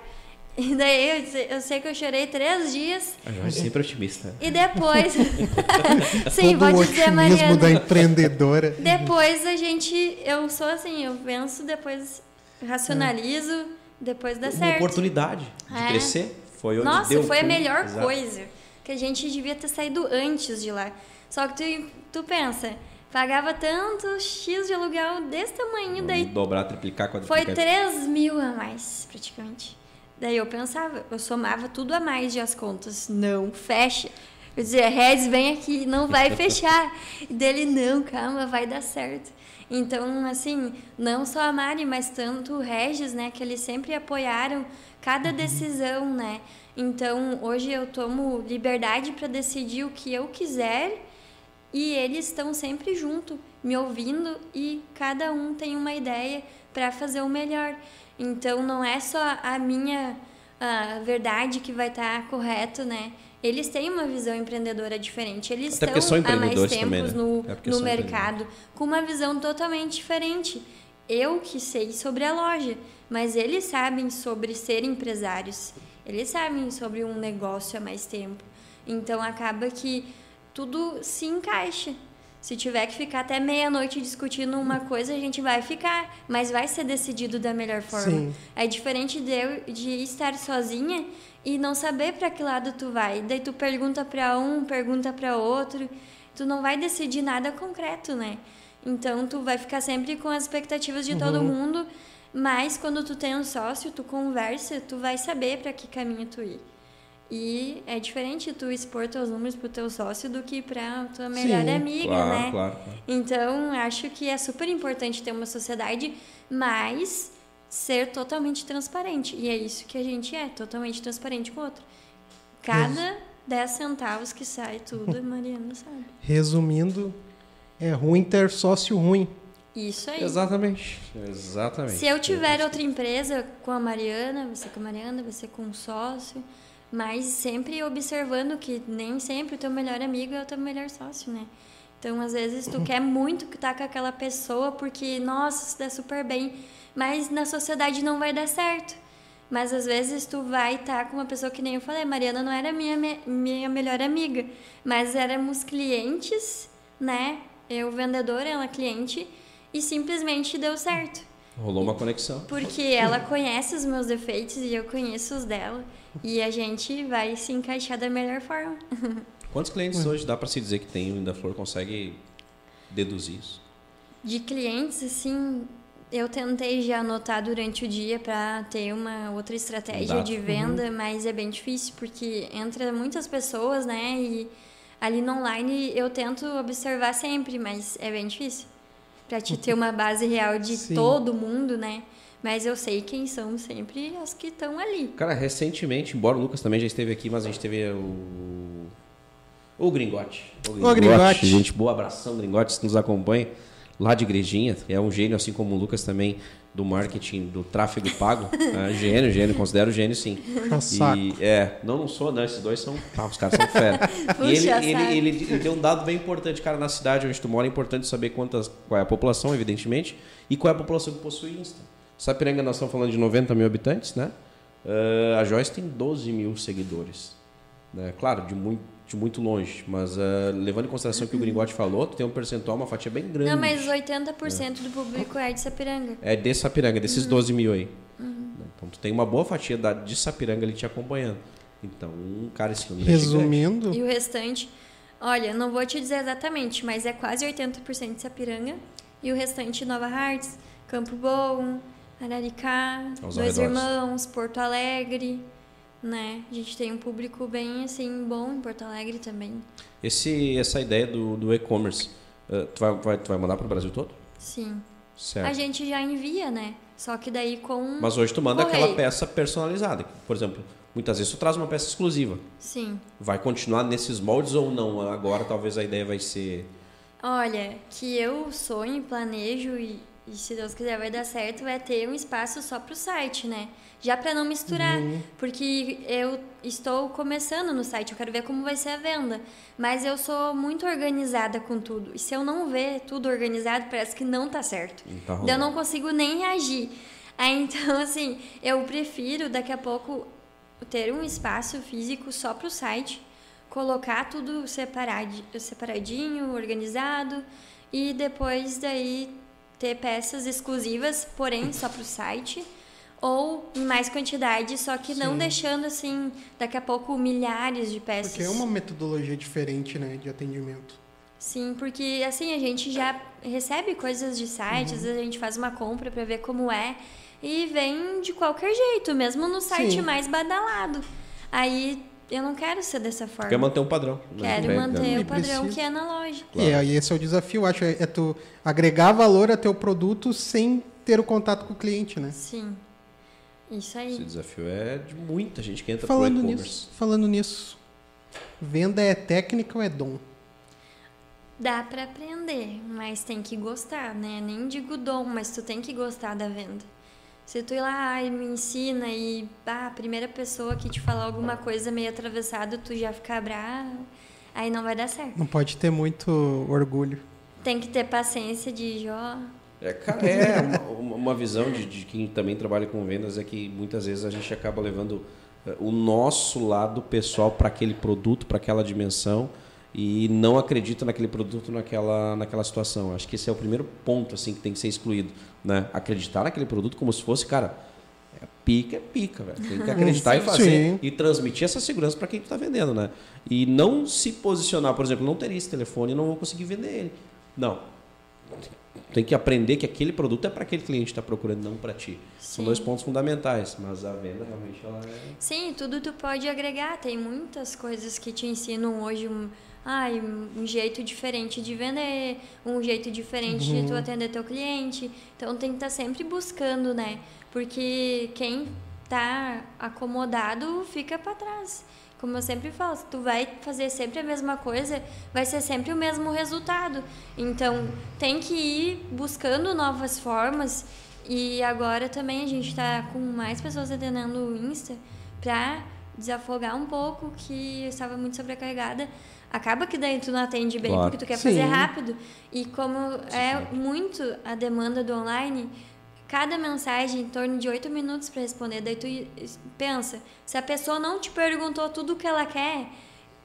E daí eu, sei- eu sei que eu chorei três dias. A Joyce é sempre otimista. E depois. Sim, Todo o vou dizer, otimismo Mariana. da empreendedora. Depois a gente. Eu sou assim, eu penso, depois racionalizo, depois dá Uma certo. oportunidade de É. crescer. Foi onde Nossa, deu foi a melhor Exato. coisa. Que a gente devia ter saído antes de lá. Só que tu, tu pensa, pagava tanto X de aluguel desse tamanho, daí dobrar, triplicar, foi quadruplicar. 3 mil a mais, praticamente. Daí eu pensava, eu somava tudo a mais de as contas. Não, fecha. Eu dizia, Regis, vem aqui, não vai fechar. E dele, não, calma, vai dar certo. Então, assim, não só a Mari, mas tanto o Regis, né, que eles sempre apoiaram cada decisão, né. Então, hoje eu tomo liberdade para decidir o que eu quiser e eles estão sempre junto, me ouvindo e cada um tem uma ideia para fazer o melhor. Então não é só a minha ah, verdade que vai estar correto, né? Eles têm uma visão empreendedora diferente. Eles Até estão há mais tempos também, né? no, É no mercado com uma visão totalmente diferente. eu que sei sobre a loja, mas eles sabem sobre ser empresários. Eles sabem sobre um negócio há mais tempo. Então acaba que tudo se encaixa. Se tiver que ficar até meia-noite discutindo uma coisa, a gente vai ficar, mas vai ser decidido da melhor forma. Sim. É diferente de, eu, de estar sozinha e não saber para que lado tu vai. Daí tu pergunta para um, pergunta para outro, tu não vai decidir nada concreto, né? Então tu vai ficar sempre com as expectativas de todo mundo, mas quando tu tem um sócio, tu conversa, tu vai saber para que caminho tu ir. E é diferente tu expor teus números pro teu sócio do que pra tua melhor Sim, amiga, claro, né? claro, claro. Então, acho que é super importante ter uma sociedade, mas ser totalmente transparente. E é isso que a gente é, totalmente transparente com o outro. Cada 10 centavos que sai tudo, Mariana sabe. Resumindo, é ruim ter sócio ruim. Isso aí. Exatamente. Exatamente. Se eu tiver outra empresa com a Mariana, você com a Mariana, você com um sócio, mas sempre observando que nem sempre o teu melhor amigo é o teu melhor sócio, né? Então, às vezes, tu quer muito estar com aquela pessoa porque, nossa, isso dá super bem, mas na sociedade não vai dar certo. Mas às vezes tu vai estar com uma pessoa que nem eu falei, Mariana não era minha, minha melhor amiga, mas éramos clientes, né? Eu vendedor, ela cliente, e simplesmente deu certo. Rolou uma conexão. Porque ela conhece os meus defeitos e eu conheço os dela. E a gente vai se encaixar da melhor forma. Quantos clientes hoje dá para se dizer que tem o Linda Flor consegue deduzir isso? De clientes, assim, eu tentei já anotar durante o dia para ter uma outra estratégia Dado. de venda, mas é bem difícil porque entra muitas pessoas, né? E ali no online eu tento observar sempre, mas é bem difícil. Para te ter uma base real de Sim. todo mundo, né? Mas eu sei quem são sempre as que estão ali. Cara, recentemente, embora o Lucas também já esteve aqui, mas a gente teve o. O Gringote. Ô, Gringote. Gente boa, abração, Gringote, que nos acompanha lá de Igrejinha. É um gênio, assim como o Lucas também, do marketing, do tráfego pago. É, gênio, gênio, considero gênio, sim. Puxa saco. E, é, não, não sou, não. Esses dois são. Ah, os caras são fera. e Puxa ele, saco. ele, ele, ele deu um dado bem importante, cara, na cidade onde tu mora. É importante saber quantas, qual é a população, evidentemente, e qual é a população que possui Insta. Sapiranga, nós estamos falando de 90 mil habitantes, né? Ah, a Joyce tem 12 mil seguidores. Né? Claro, de muito, de muito longe, mas ah, levando em consideração o que o Gringote falou, tu tem um percentual, uma fatia bem grande. Não, mas 80% do público é de Sapiranga. É de Sapiranga, desses Uhum. 12 mil aí. Então tu tem uma boa fatia da, de Sapiranga ali te acompanhando. Então, cara, esse número é gigante. Resumindo, E o restante, olha, não vou te dizer exatamente, mas é quase 80% de Sapiranga. E o restante Nova Hartz, Campo Bom, Araricá, Dois arredores. Irmãos, Porto Alegre, né? A gente tem um público bem, assim, bom em Porto Alegre também. Esse, essa ideia do, do e-commerce, ah, tu, vai, vai, tu vai mandar para o Brasil todo? Sim. Certo. A gente já envia, né? Só que daí com... Mas hoje tu manda Correio. aquela peça personalizada. Por exemplo, muitas vezes tu traz uma peça exclusiva. Sim. Vai continuar nesses moldes ou não? Agora talvez a ideia vai ser. Olha, que eu sonho, planejo e, e se Deus quiser vai dar certo, é ter um espaço só pro site, né? Já para não misturar, porque eu estou começando no site, eu quero ver como vai ser a venda, mas eu sou muito organizada com tudo. E se eu não ver tudo organizado, parece que não tá certo. Daí eu não consigo nem reagir. Aí então, assim, eu prefiro daqui a pouco ter um espaço físico só pro site, colocar tudo separadi- separadinho, organizado e depois daí ter peças exclusivas, porém só pro site ou em mais quantidade, só que não Sim. deixando assim daqui a pouco milhares de peças. porque é uma metodologia diferente, né, de atendimento. Sim, porque assim a gente já recebe coisas de site, às vezes a gente faz uma compra para ver como é e vem de qualquer jeito, mesmo no site Sim. mais badalado. Aí eu não quero ser dessa forma. Quer manter um padrão. né? Quero É, manter E o padrão precisa- que é na loja. Claro. E aí esse é o desafio, acho, é, é tu agregar valor a teu produto sem ter o contato com o cliente, né? Sim. Isso Esse aí. desafio é de muita gente que entra Falando pro e-commerce. nisso, falando nisso, venda é técnica ou é dom? Dá para aprender, mas tem que gostar, né? Nem digo dom, mas tu tem que gostar da venda. Se tu ir lá e me ensina e ah, a primeira pessoa que te falar alguma coisa meio atravessada, tu já ficar bravo, aí não vai dar certo. Não pode ter muito orgulho. Tem que ter paciência de Jó. É, cara, é uma, uma visão de, de quem também trabalha com vendas é que muitas vezes a gente acaba levando eh, o nosso lado pessoal para aquele produto, para aquela dimensão e não acredita naquele produto, naquela, naquela situação. Acho que esse é o primeiro ponto assim que tem que ser excluído, né? Acreditar naquele produto como se fosse, cara, é pica, é pica, velho. Tem que acreditar e fazer Sim. e transmitir essa segurança para quem tu está vendendo, né? E não se posicionar, por exemplo, não teria esse telefone, não vou conseguir vender ele. Não. Tem que aprender que aquele produto é para aquele cliente que está procurando, não para ti. São Sim. dois pontos fundamentais, mas a venda realmente ela é Sim, tudo tu pode agregar. Tem muitas coisas que te ensinam hoje um, ai, um jeito diferente de vender, um jeito diferente de tu atender teu cliente. Então tem que estar sempre buscando, né? Porque quem tá acomodado fica para trás. Como eu sempre falo, se tu vai fazer sempre a mesma coisa, vai ser sempre o mesmo resultado. Então, tem que ir buscando novas formas. E agora também a gente está com mais pessoas atendendo o Insta para desafogar um pouco, que eu estava muito sobrecarregada. Acaba que daí tu não atende bem Claro. porque tu quer Sim. fazer rápido. E como é muito a demanda do online, cada mensagem em torno de oito minutos para responder. Daí tu pensa, se a pessoa não te perguntou tudo o que ela quer,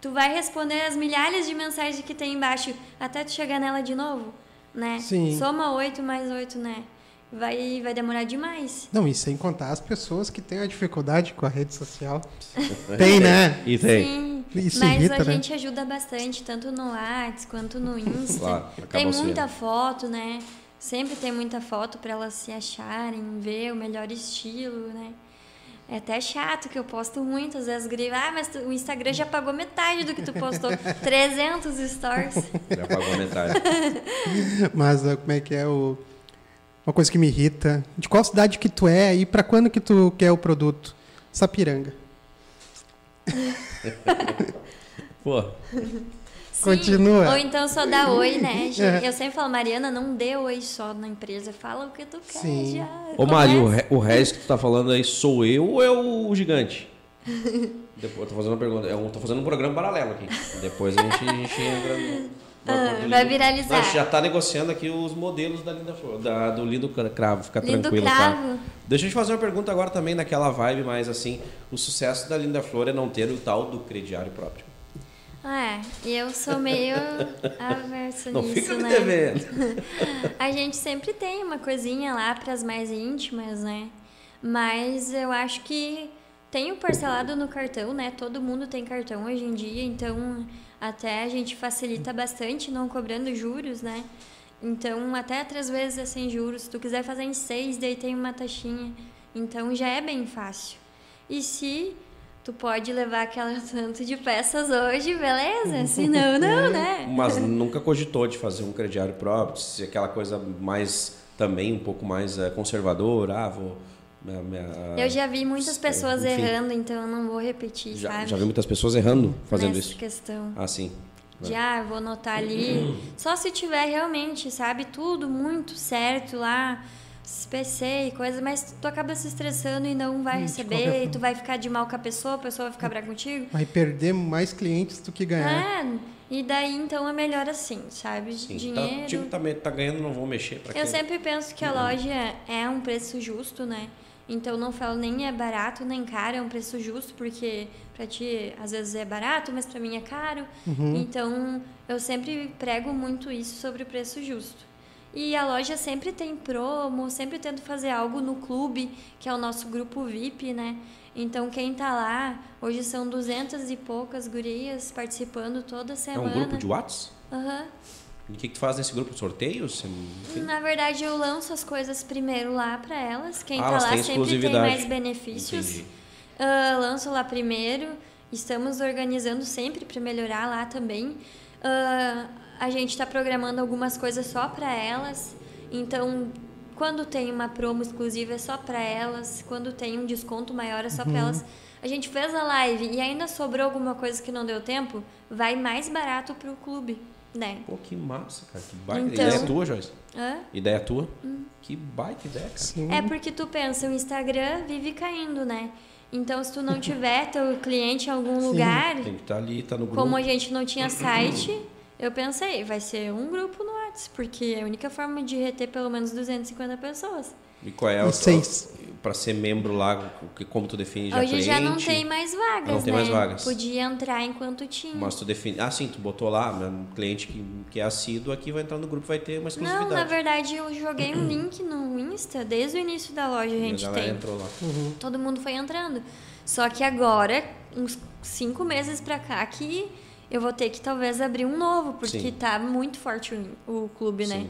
tu vai responder as milhares de mensagens que tem embaixo até tu chegar nela de novo, né? Sim. Soma oito mais oito, né? Vai, vai demorar demais. Não, e sem contar as pessoas que têm a dificuldade com a rede social. Tem, né? E tem. Sim, Isso mas irrita, a né? gente ajuda bastante, tanto no Whats quanto no Insta. Claro, tem sendo. muita foto, né? Sempre tem muita foto para elas se acharem, ver o melhor estilo, né? É até chato que eu posto muito, às vezes grito, ah, mas tu- o Instagram já pagou metade do que tu postou, 300 stories. Já pagou metade. Mas ah, como é que é o. Uma coisa que me irrita. De qual cidade que tu é e pra quando que tu quer o produto? Sapiranga. Pô, Sim. Continua. Ou então só dá oi, né? É. Eu sempre falo, Mariana, não dê oi só na empresa, fala o que tu quer Sim. já. Ô Mário, o, re- o Regis que tu tá falando aí, sou eu ou é o gigante? Depois eu tô fazendo uma pergunta. Eu tô fazendo um programa paralelo aqui. Depois a gente, a gente entra no. Ah, vai viralizar. Não, a gente já tá negociando aqui os modelos da Linda Flor, da, do Lindo Cravo, fica Lindo tranquilo, cravo. tá? Deixa eu te fazer uma pergunta agora também naquela vibe, mas assim, o sucesso da Linda Flor é não ter o tal do crediário próprio. É, e eu sou meio aversa Não nisso, fica me né? devendo. A gente sempre tem uma coisinha lá para as mais íntimas, né? Mas eu acho que tem o parcelado no cartão, né? Todo mundo tem cartão hoje em dia, então até a gente facilita bastante não cobrando juros, né? Então até três vezes é sem juros. Se tu quiser fazer em seis, daí tem uma taxinha. Então já é bem fácil. E se tu pode levar aquela tanto de peças hoje, beleza? Se não, não, né? Mas nunca cogitou de fazer um crediário próprio, se aquela coisa mais também um pouco mais eh, conservadora, ah, vou minha- minha- Eu já vi muitas pessoas enfim. errando, então eu não vou repetir, já, sabe? já vi muitas pessoas errando fazendo Nessa isso. questão. Ah, sim. De, ah, vou anotar ali. Só se tiver realmente, sabe, tudo muito certo lá, PC e coisa, mas tu acaba se estressando e não vai Hum, receber, e tu vai ficar de mal com a pessoa, a pessoa vai ficar brava contigo. Vai perder mais clientes do que ganhar. É, e daí então é melhor assim, sabe? Sim. Tá, Dinheiro. o time tá, tá ganhando, não vou mexer para Eu sempre penso que a loja é um preço justo, né? Então não falo nem é barato nem caro, é um preço justo, porque pra ti às vezes é barato, mas pra mim é caro. Então eu sempre prego muito isso sobre o preço justo. E a loja sempre tem promo, sempre tento fazer algo no clube, que é o nosso grupo VIP, né? Então quem tá lá, hoje são duzentas e poucas gurias participando toda É semana. um grupo de Whats? Aham. E o que, que tu faz nesse grupo? Sorteios? Na verdade, eu lanço as coisas primeiro lá para elas. Quem Ah, tá lá sempre tem mais benefícios. Ah, lanço lá primeiro. Estamos organizando sempre para melhorar lá também. Ah, a gente está programando algumas coisas só para elas. Então, quando tem uma promo exclusiva é só para elas. Quando tem um desconto maior é só para elas. A gente fez a live e ainda sobrou alguma coisa que não deu tempo, vai mais barato para o clube, né? Pô, que massa, cara. Que baita. Então- Ideia tua, Joyce? Hã? Ideia tua? Que baita ideia, cara. Sim. É porque tu pensa, o Instagram vive caindo, né? Então, se tu não tiver teu cliente em algum lugar, Tem que estar ali, tá no grupo. como a gente não tinha site, eu pensei, vai ser um grupo no WhatsApp, porque é a única forma de reter pelo menos 250 pessoas. E qual é o Seis. Para ser membro lá, o que como tu define já Hoje cliente? já não tem mais vagas, Não tem né? mais vagas. Podia entrar enquanto tinha. Mas tu define. Ah, sim, tu botou lá, um cliente que, que é assíduo aqui vai entrar no grupo, vai ter uma exclusividade. Não, na verdade eu joguei um link no Insta, desde o início da loja a gente galera tem. entrou lá. Todo mundo foi entrando. Só que agora, uns cinco meses pra cá, que eu vou ter que talvez abrir um novo, porque Sim. tá muito forte o, o clube, né?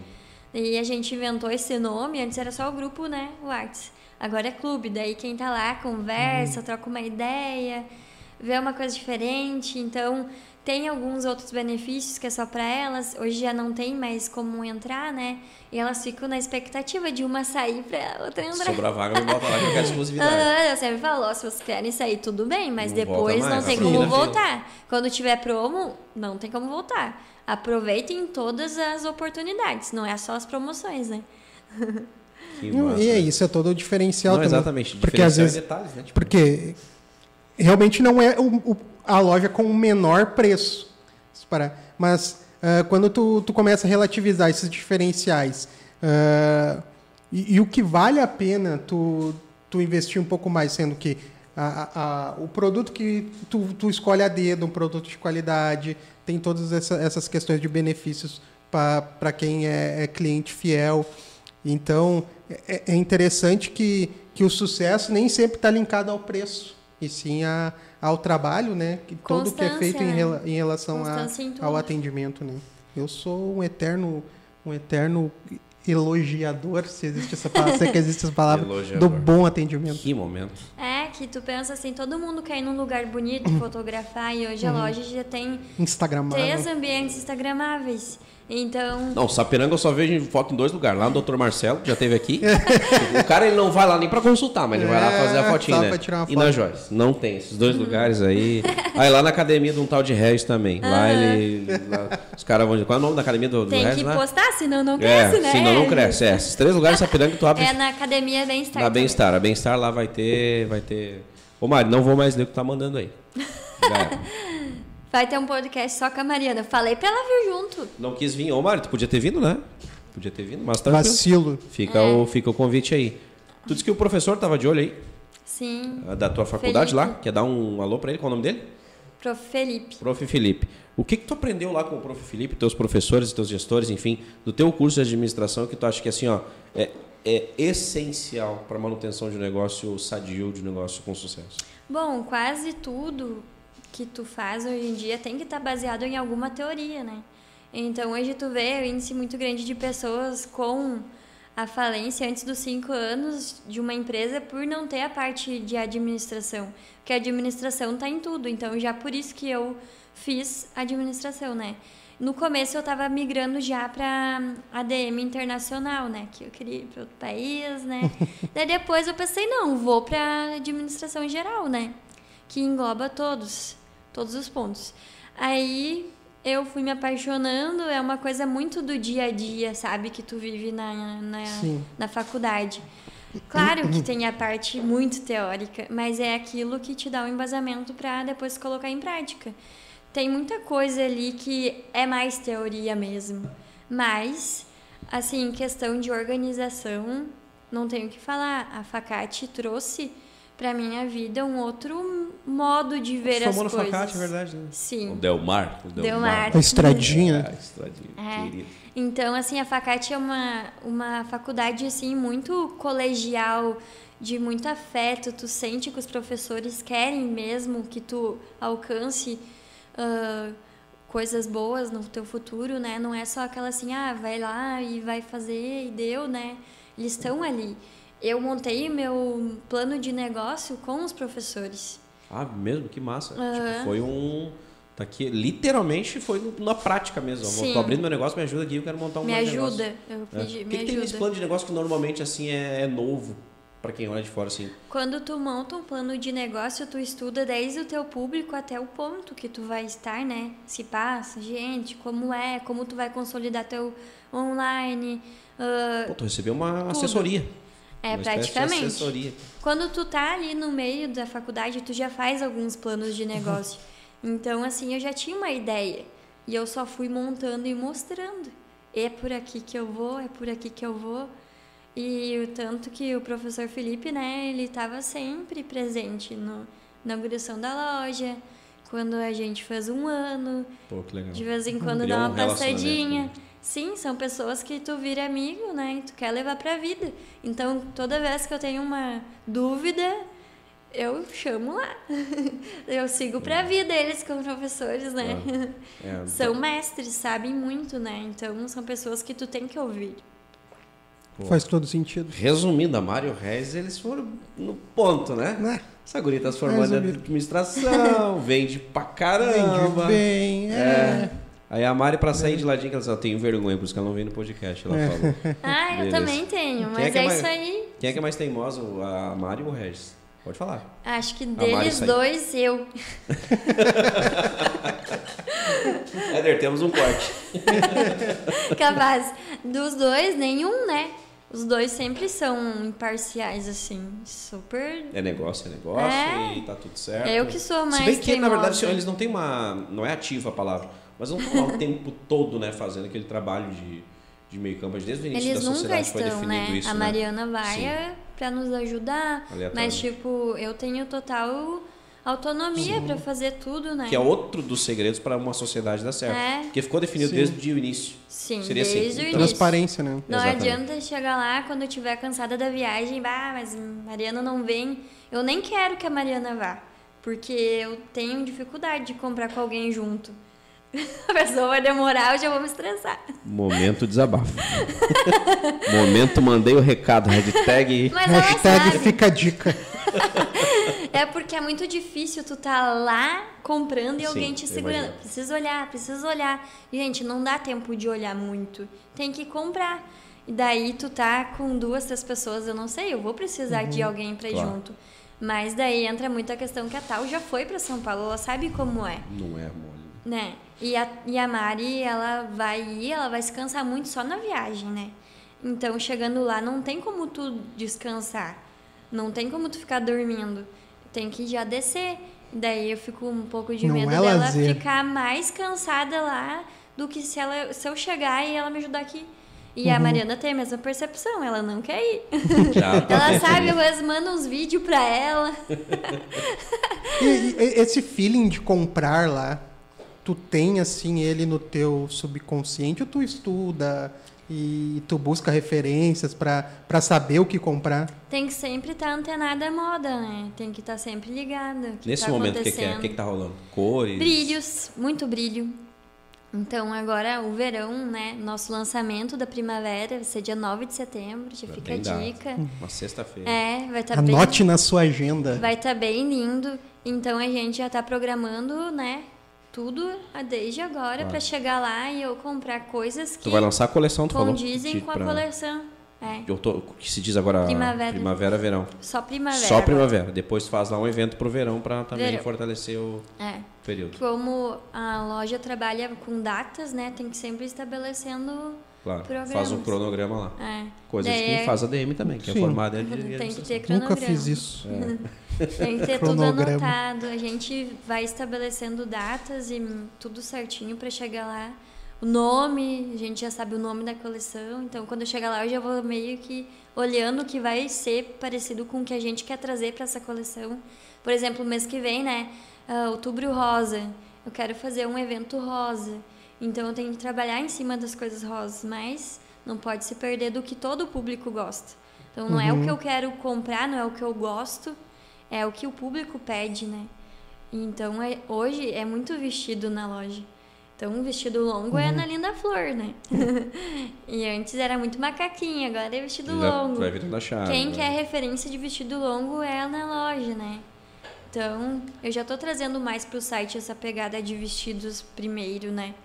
Sim. E a gente inventou esse nome, antes era só o grupo, né? O Arts. Agora é clube, daí quem tá lá conversa, Uhum. troca uma ideia, vê uma coisa diferente. Então, tem alguns outros benefícios que é só para elas. Hoje já não tem mais como entrar, né? E elas ficam na expectativa de uma sair pra outra entrar. sobrar vaga, me bota lá que eu quero exclusividade. Ah, eu sempre falo, ó, se vocês querem sair, tudo bem, mas Não depois volta mais, não tem vai como fila. voltar. Quando tiver promo, não tem como voltar. Aproveitem todas as oportunidades, não é só as promoções, né? Que Não, massa. e é isso, é todo o diferencial Não, também. exatamente. Porque às Diferencial vezes. detalhes, né? Tipo, Porque realmente não é o- o- a loja com o menor preço. Mas ah, quando tu, tu começa a relativizar esses diferenciais ah, e, e o que vale a pena tu, tu investir um pouco mais, sendo que a- a- o produto que tu, tu escolhe a dedo, um produto de qualidade, tem todas essa- essas questões de benefícios para quem é, é cliente fiel. Então, é, é interessante que, que o sucesso nem sempre está linkado ao preço, e sim a, ao trabalho, né? Que tudo que é feito em, né? rela- em relação a- em ao atendimento, né? Eu sou um eterno, um eterno elogiador, se existe essa palavra, se é que existe essa palavra, Elogiador. do bom atendimento. Que momento. É, que tu pensa assim, todo mundo quer ir num lugar bonito, Uhum. fotografar, e hoje a loja já tem Instagramável. três ambientes instagramáveis. Então, Não, Sapiranga eu só vejo foto em dois lugares. Lá no Dr. Marcelo, que já teve aqui. o cara ele não vai lá nem pra consultar, mas ele vai lá É, fazer a fotinha, né? pra tirar uma E na Joyce. Não tem esses dois lugares aí. Aí lá na academia de um tal de Regis também. Lá ele. lá- os caras vão dizer. Qual é o nome da academia do, do tem Regis que lá? postar, senão não É, cresce, né? senão não cresce. É, esses três lugares Sapiranga tu abre É na academia Bem-Estar. na. Bem-Estar. A Bem-Estar lá vai ter. Vai ter. Ô Mari, não vou mais ler o que tá mandando aí. Vai ter um podcast só com a Mariana. Falei pra ela vir junto. Não quis vir. Ô Mari, tu podia ter vindo, né? Podia ter vindo, mas tranquilo. Vacilo. Fica, É. o, fica o convite aí. Tu disse que o professor tava de olho aí, Sim, ah, da tua faculdade Felipe. lá. Quer dar um alô pra ele? Qual é o nome dele? prof. Felipe. Prof. Felipe. O que que tu aprendeu lá com o Prof. Felipe, teus professores, teus gestores, enfim, do teu curso de administração que tu acha que assim, ó, é, é essencial para manutenção de um negócio sadio, de um negócio com sucesso? Bom, quase tudo que tu faz hoje em dia tem que estar baseado em alguma teoria, né? Então hoje tu vê o índice muito grande de pessoas com a falência antes dos cinco anos de uma empresa por não ter a parte de administração. Porque a administração tá em tudo, então já por isso que eu fiz administração, né? No começo eu estava migrando já para ADM internacional, né? Que eu queria ir para outro país, né? Daí depois eu pensei, não, vou para administração geral, né? Que engloba todos, todos os pontos. Aí eu fui me apaixonando, é uma coisa muito do dia a dia, sabe? Que tu vive na, na, Sim. na faculdade. Claro que tem a parte muito teórica, mas é aquilo que te dá o embasamento para depois colocar em prática. Tem muita coisa ali que é mais teoria mesmo, mas assim, questão de organização, não tenho o que falar. A Facate trouxe para minha vida um outro modo de ver as coisas. Facate, é verdade, né? Sim. O Delmar. O Delmar. A estradinha. Ah, estradinha, É. querido. Então, assim, a Facate é uma, uma faculdade, assim, muito colegial, de muito afeto. Tu sente que os professores querem mesmo que tu alcance ah, coisas boas no teu futuro, né? Não é só aquela assim, ah, vai lá e vai fazer e deu, né? Eles estão ali. Eu montei meu plano de negócio com os professores. Ah, mesmo? Que massa. Aham. Tipo, foi um... Tá aqui, literalmente foi na prática mesmo. Sim. Tô abrindo meu negócio, me ajuda aqui, eu quero montar um me de negócio. ajuda. Eu É. pedi, O que, me que tem nesse ajuda. plano de negócio que normalmente assim é, é novo para quem olha de fora assim? Quando tu monta um plano de negócio, tu estuda desde o teu público até o ponto que tu vai estar, né? Se passa, gente, como é, como tu vai consolidar teu online. ah, Pô, tu recebeu uma assessoria. É, uma de praticamente. assessoria. Quando tu tá ali no meio da faculdade, tu já faz alguns planos de negócio. Então, assim, eu já tinha uma ideia. E eu só fui montando e mostrando. É por aqui que eu vou, é por aqui que eu vou. E o tanto que o professor Felipe, né, ele estava sempre presente no, na inauguração da loja, quando a gente fez um ano. Pô, que legal. De vez em quando Criou dá um uma passadinha. Sim, são pessoas que tu vira amigo, né? E tu quer levar pra vida. Então, toda vez que eu tenho uma dúvida, eu chamo lá. Eu sigo pra vida eles como professores, né? É, São mestres, sabem muito, né? Então, são pessoas que tu tem que ouvir. pô. Faz todo sentido. Resumindo, a Mário Reis, eles foram no ponto, né? Né? Essa guria tá se formando em administração, vende pra caramba. Vende bem, é. Aí a Mari, pra sair de ladinho, que ela disse, ela tem vergonha, por isso que ela não vem no podcast, ela É. falou. Ah, eu Beleza. também tenho, Quem é mas que é, é mais- isso aí. Quem é que é mais teimoso, a Mari ou o Regis? Pode falar. Acho que Mari deles saiu. dois, eu. Éder, temos um corte. Capaz. Dos dois, nenhum, né? Os dois sempre são imparciais, assim. Super. É negócio, é negócio É. e tá tudo certo. É eu que sou mais Se bem que, na verdade, eles não têm uma... Não é ativa a palavra, mas não estão lá o tempo todo, né, fazendo aquele trabalho de, de meio campo. Desde o início Eles da nunca estão, né? isso, a né? Mariana vai Sim. é pra nos ajudar. Aleatório. Mas, tipo, eu tenho total autonomia pra fazer tudo, né? Que é outro dos segredos para uma sociedade dar certo. É. Porque ficou definido Sim. desde o início. Sim, Seria assim, desde o então. início. Transparência, né? Não Exatamente. adianta chegar lá quando eu estiver cansada da viagem, bah, mas Mariana não vem. Eu nem quero que a Mariana vá, porque eu tenho dificuldade de comprar com alguém junto. A pessoa vai demorar, eu já vou me estressar. Momento desabafo. Momento mandei o recado, hashtag. Mas Hashtag fica a dica. É porque é muito difícil tu tá lá comprando e Sim, alguém te segurando. imagino. Precisa olhar, precisa olhar. Gente, não dá tempo de olhar muito. Tem que comprar. E daí tu tá com duas, três pessoas, eu não sei, eu vou precisar de alguém pra ir Uhum. Claro. junto. Mas daí entra muito a questão que a Tal já foi pra São Paulo, ela sabe como é, Não é mole. né? E a, e a Mari, ela vai ir, ela vai se cansar muito só na viagem, né? Então, chegando lá, não tem como tu descansar. Não tem como tu ficar dormindo. Tem que já descer. Daí eu fico um pouco de Não medo é dela lazer. ficar mais cansada lá do que se, ela, se eu chegar e ela me ajudar aqui. E Uhum. a Mariana tem a mesma percepção, ela não quer ir. Já tá ela sabe, vezes mando uns vídeos pra ela. E, e- esse feeling de comprar lá, tu tem assim ele no teu subconsciente ou tu estuda e tu busca referências pra pra saber o que comprar? Tem que sempre estar antenada à moda, né? Tem que estar sempre ligada. Nesse tá momento, o que, que é? O que, que tá rolando? Cores? Brilhos, muito brilho. Então, agora o verão, né? Nosso lançamento da primavera vai ser dia 9 de setembro, já fica a dica. Uma sexta-feira. É, vai estar bem. Anote na sua agenda. Vai estar bem lindo. Então a gente já está programando, né? Tudo desde agora Claro. para chegar lá e eu comprar coisas que Tu vai lançar a coleção, tu falou? condizem de- com a pra- coleção. É, Eu tô, que se diz agora Primavera. primavera, verão. só primavera. Só primavera. Depois faz lá um evento pro verão pra também Verão. fortalecer o É. período. Como a loja trabalha com datas, né? Tem que sempre estabelecendo. Claro. Programas. Faz um cronograma lá. É. Coisa de Daí quem é- faz a DM também, que é Sim. formada em Tem que ter cronograma. Nunca fiz isso. Tem que ter tudo anotado. A gente vai estabelecendo datas e tudo certinho para chegar lá. O nome, a gente já sabe o nome da coleção. Então, quando eu chegar lá, eu já vou meio que olhando o que vai ser parecido com o que a gente quer trazer para essa coleção. Por exemplo, mês que vem, né? ah, outubro rosa. Eu quero fazer um evento rosa. Então, eu tenho que trabalhar em cima das coisas rosas, mas não pode se perder do que todo o público gosta. Então, não é o que eu quero comprar, não é o que eu gosto, é o que o público pede, né? Então, é- hoje é muito vestido na loja. Então, um vestido longo é na Linda Flor, né? e antes era muito macaquinha, agora é vestido Já longo. vai virando a chave. Quem né? quer referência de vestido longo é na loja, né? Então, eu já tô trazendo mais pro site essa pegada de vestidos primeiro, né?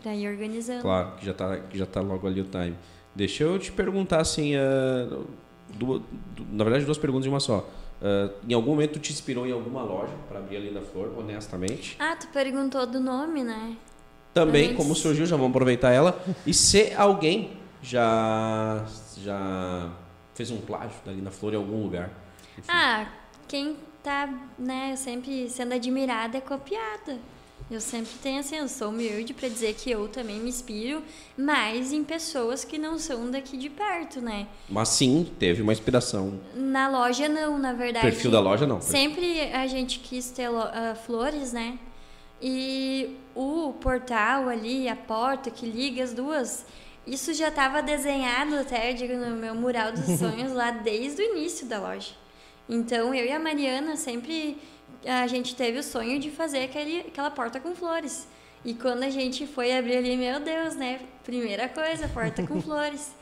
Pra ir organizando. Claro, que já tá, já tá logo ali o time. Deixa eu te perguntar assim, ah, duas- du- na verdade duas perguntas em uma só. Ah, em algum momento tu te inspirou em alguma loja para abrir ali na Flor, honestamente? Ah, tu perguntou do nome, né? Também, Antes. como surgiu, já vamos aproveitar ela. E se alguém já já fez um plágio dali na Flor em algum lugar? Enfim. Ah, quem tá, né, sempre sendo admirada é copiada. Eu sempre tenho assim, eu sou humilde para dizer que eu também me inspiro mais em pessoas que não são daqui de perto, né? Mas sim, teve uma inspiração. Na loja não, na verdade. Perfil da loja não. Sempre a gente quis ter uh, flores, né? E o portal ali, a porta que liga as duas, isso já estava desenhado até, digo, no meu mural dos sonhos lá desde o início da loja. Então, eu e a Mariana sempre a gente teve o sonho de fazer aquele, aquela porta com flores. E quando a gente foi abrir ali, meu Deus, né? Primeira coisa, porta com flores.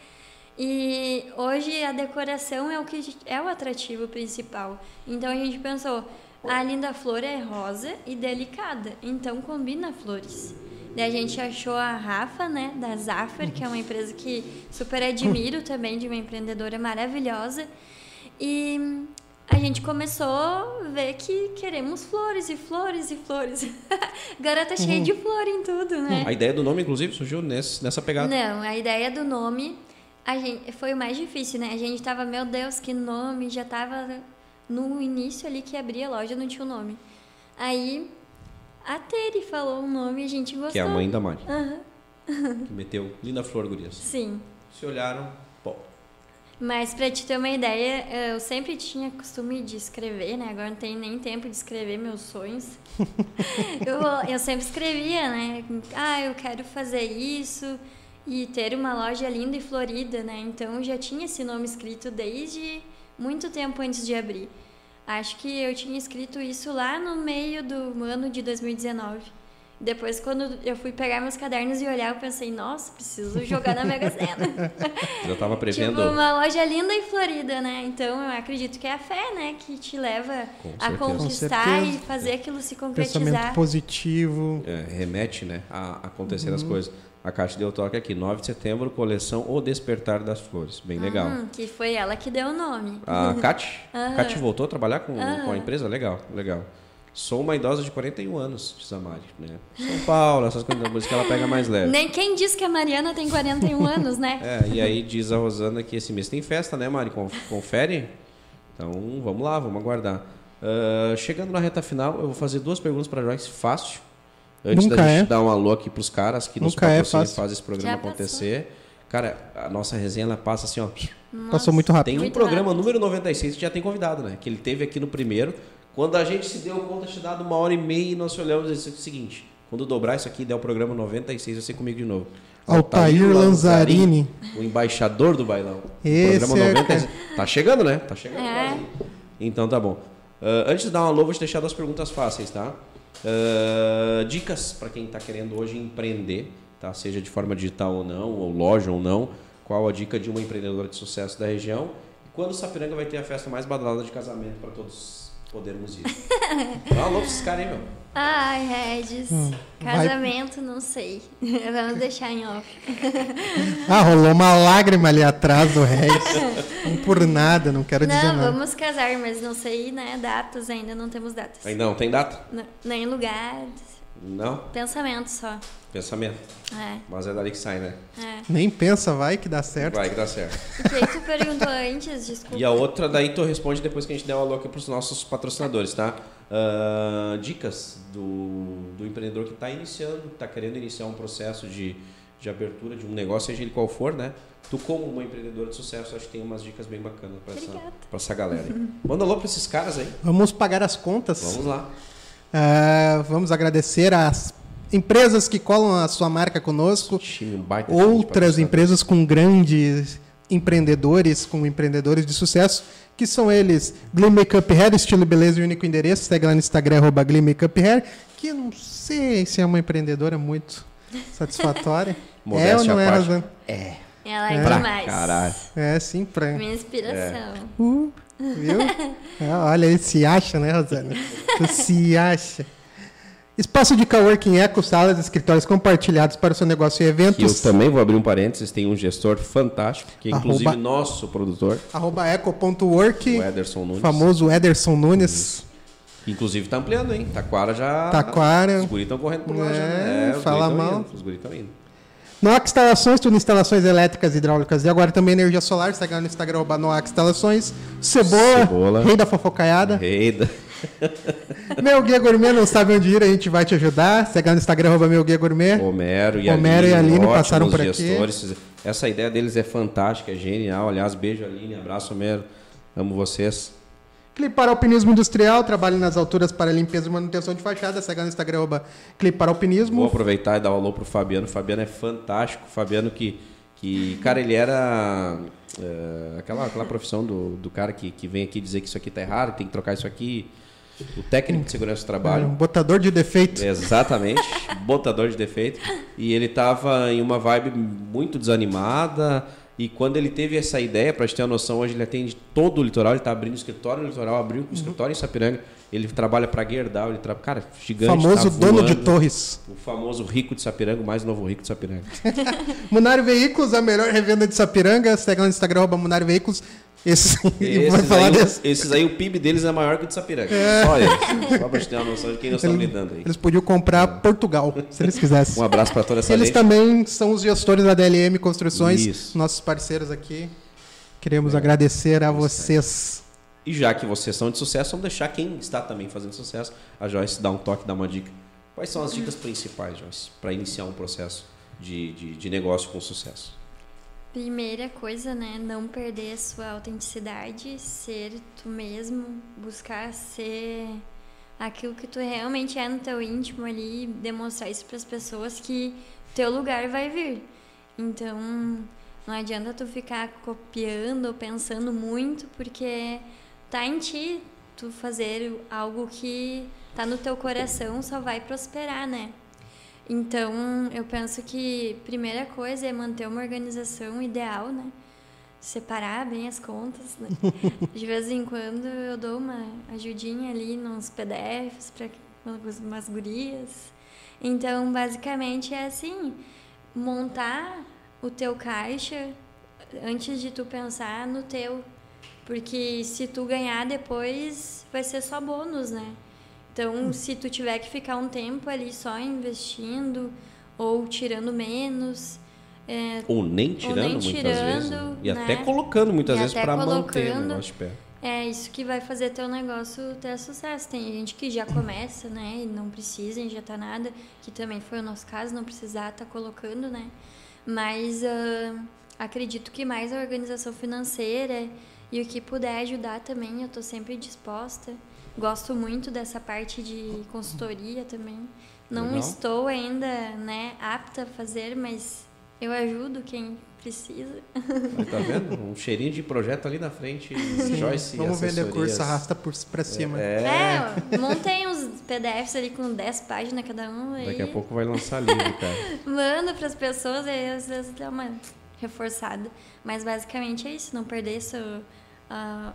E hoje a decoração é o que é o atrativo principal. Então a gente pensou, a linda flor é rosa e delicada, então combina flores. Daí a gente achou a Rafa, né, da Zaffer, que é uma empresa que super admiro também, de uma empreendedora maravilhosa. E a gente começou a ver que queremos flores e flores e flores. Agora tá cheio uhum. de flor em tudo, né? A ideia do nome, inclusive, surgiu nesse, nessa pegada. Não, a ideia do nome a gente, foi o mais difícil, né? A gente tava, meu Deus, que nome, já tava no início ali que abria a loja, não tinha o um nome. Aí a Tere falou o um nome e a gente gostou. Que é a mãe da Mari. Uhum. que meteu Linda Flor Gurias. Sim. Se olharam, mas para te ter uma ideia, eu sempre tinha costume de escrever, né? Agora não tenho nem tempo de escrever meus sonhos. eu, eu sempre escrevia, né? Ah, eu quero fazer isso e ter uma loja linda e florida, né? Então já tinha esse nome escrito desde muito tempo antes de abrir. Acho que eu tinha escrito isso lá no meio do ano de 2019. Depois, quando eu fui pegar meus cadernos e olhar, eu pensei, nossa, preciso jogar na Mega Sena. Já estava prevendo. Tipo, uma loja linda e florida, né? Então, eu acredito que é a fé, né? Que te leva a conquistar e fazer aquilo se concretizar. Pensamento positivo. É, remete, né? A acontecer uhum. as coisas. A Caixa deu toque aqui, 9 de setembro, coleção O Despertar das Flores. Bem legal. Uhum, que foi ela que deu o nome. A Cate? Uhum. Cate voltou a trabalhar com, com a empresa? Legal, legal. Sou uma idosa de 41 anos, diz a Mari, né? São Paulo, essas coisas, por isso que ela pega mais leve. Nem quem diz que a Mariana tem 41 anos, né? É, e aí diz a Rosana que esse mês tem festa, né, Mari? Confere? Então, vamos lá, vamos aguardar. Uh, chegando na reta final, eu vou fazer duas perguntas para Joyce, fácil. Antes Nunca da gente é. dar um alô aqui para os caras que nos é patrocinam é e fazem esse programa Já acontecer. Passou. Cara, a nossa resenha ela passa assim, ó. Nossa, Passou muito rápido. Tem um muito programa rápido. número 96 que já tem convidado, né? Que ele teve aqui no primeiro. Quando a gente se deu conta, tinha dado uma hora e meia e nós olhamos e disse o seguinte: quando dobrar isso aqui der o programa 96, vai ser comigo de novo. Altair, Altair Lanzarini, o embaixador do bailão. Esse programa 96. É... Tá chegando, né? Tá chegando. É. Então tá bom. Uh, antes de dar uma alô, vou te deixar duas perguntas fáceis, tá? Uh, dicas para quem está querendo hoje empreender, tá? Seja de forma digital ou não, ou loja ou não. Qual a dica de uma empreendedora de sucesso da região? Quando o Sapiranga vai ter a festa mais badalada de casamento para todos podermos ir. Dá alô pra esses caras aí, meu. Ai, Regis. Hum, casamento, vai... não sei. Vamos deixar em off. ah, rolou uma lágrima ali atrás do Regis. não por nada, não quero não, dizer nada. Não, vamos casar, mas não sei, né? Datas ainda, não temos datas. Ainda não tem data? Não, nem lugar. Não? Pensamento só. Pensamento. É. Mas é dali que sai, né? É. Nem pensa, vai que dá certo. Vai que dá certo. O que tu perguntou antes, desculpa. E a outra, daí tu responde depois que a gente der uma louca para os nossos patrocinadores, tá? Uh, dicas do, do empreendedor que está iniciando, está querendo iniciar um processo de, de abertura de um negócio, seja ele qual for, né? Tu, como uma empreendedora de sucesso, acho que tem umas dicas bem bacanas para essa, essa galera. Aí. Manda alô para esses caras aí. Vamos pagar as contas. Vamos lá. Uh, vamos agradecer às empresas que colam a sua marca conosco, outras empresas com grandes empreendedores, com empreendedores de sucesso, que são eles Glee Makeup Hair, estilo beleza e único endereço, segue lá no Instagram, arroba Glee Makeup Hair, que eu não sei se é uma empreendedora muito satisfatória. é ou não é, Rosana? É. Ela é, é demais. Caralho. É, sim, pra... Minha inspiração. É. Uh, viu? é, olha, ele se acha, né, Rosana? Tu se acha. Espaço de coworking eco, salas e escritórios compartilhados para o seu negócio e eventos. eu também vou abrir um parênteses, tem um gestor fantástico, que é inclusive arroba, nosso produtor. Arroba eco.work. O Ederson Nunes. Famoso Ederson Nunes. Isso. Inclusive está ampliando, hein? Taquara já. Taquara. Os guris estão correndo por lá é, já. Né? É, fala mal. Indo, os guris estão indo. Noac Instalações, tudo instalações elétricas, hidráulicas e agora também energia solar. Segue lá no Instagram, Noac Instalações. Cebola, Cebola, rei da fofocaiada. Rei da... Meu Guia Gourmet não sabe onde ir, a gente vai te ajudar. Segue lá no Instagram, arroba Meu Guia Gourmet. Homero e Homero e Aline passaram por aqui. gestores. Essa ideia deles é fantástica, é genial. Aliás, beijo Aline, abraço Homero. Amo vocês. Clipar Alpinismo Industrial, trabalho nas alturas para limpeza e manutenção de fachada. Segue no Instagram, arroba Clipar Vou Alpinismo. aproveitar e dar um alô pro Fabiano. O Fabiano é fantástico. O Fabiano que, que cara, ele era é, aquela, aquela profissão do, do cara que, que vem aqui dizer que isso aqui tá errado, tem que trocar isso aqui. O técnico de segurança do Um trabalho. botador de defeito. Exatamente, botador de defeito. E ele estava em uma vibe muito desanimada. E quando ele teve essa ideia, para gente ter uma noção, hoje ele atende todo o litoral. Ele está abrindo escritório no litoral, abriu um escritório em Sapiranga. Ele trabalha para Gerdau, ele trabalha. Cara, gigante. Famoso tá dono de torres. O famoso rico de Sapiranga, o mais novo rico de Sapiranga. Munário Veículos, a melhor revenda de Sapiranga. Segue lá no Instagram, Munário Veículos. Esse, vai Esses falar aí, desse. esses aí, o PIB deles é maior que o de Sapiranga. Só eles. Só para gente ter uma noção de quem nós estamos lidando aí. Eles podiam comprar Portugal, se eles quisessem. Um abraço para toda essa Eles gente. também são os gestores da DLM Construções, Isso. nossos parceiros aqui. Queremos agradecer a vocês. E já que vocês são de sucesso, vamos deixar quem está também fazendo sucesso, a Joyce dar um toque, dar uma dica. Quais são as dicas principais, Joyce, para iniciar um processo de, de, de negócio com sucesso? Primeira coisa, né? Não perder a sua autenticidade, ser tu mesmo, buscar ser aquilo que tu realmente é no teu íntimo ali, demonstrar isso para as pessoas que teu lugar vai vir. Então, não adianta tu ficar copiando ou pensando muito, porque tá em ti tu fazer algo que tá no teu coração, só vai prosperar, né? Então, eu penso que primeira coisa é manter uma organização ideal, né? Separar bem as contas, né? De vez em quando eu dou uma ajudinha ali nos PDFs para umas gurias. Então, basicamente é assim, montar o teu caixa antes de tu pensar no teu. Porque se tu ganhar depois, vai ser só bônus, né? Então, se tu tiver que ficar um tempo ali só investindo ou tirando menos, é, Ou nem tirando nem muitas tirando, vezes. né? E né? até colocando muitas E vezes para manter o negócio de pé. é isso que vai fazer teu negócio ter sucesso. Tem gente que já começa, né, e não precisa injetar nada, que também foi o nosso caso, não precisar estar colocando, né? Mas ah, acredito que mais a organização financeira e o que puder ajudar também, eu estou sempre disposta. Gosto muito dessa parte de consultoria também. Não Legal. estou ainda, né, apta a fazer, mas eu ajudo quem precisa. Aí, tá vendo? Um cheirinho de projeto ali na frente. Joyce Vamos vender curso, arrasta por, pra cima. É, É, montei uns PDFs ali com 10 páginas cada um. Aí daqui a pouco vai lançar livro, cara. Mando pras pessoas e às vezes dá uma reforçada. Mas basicamente é isso, não perder seu, a,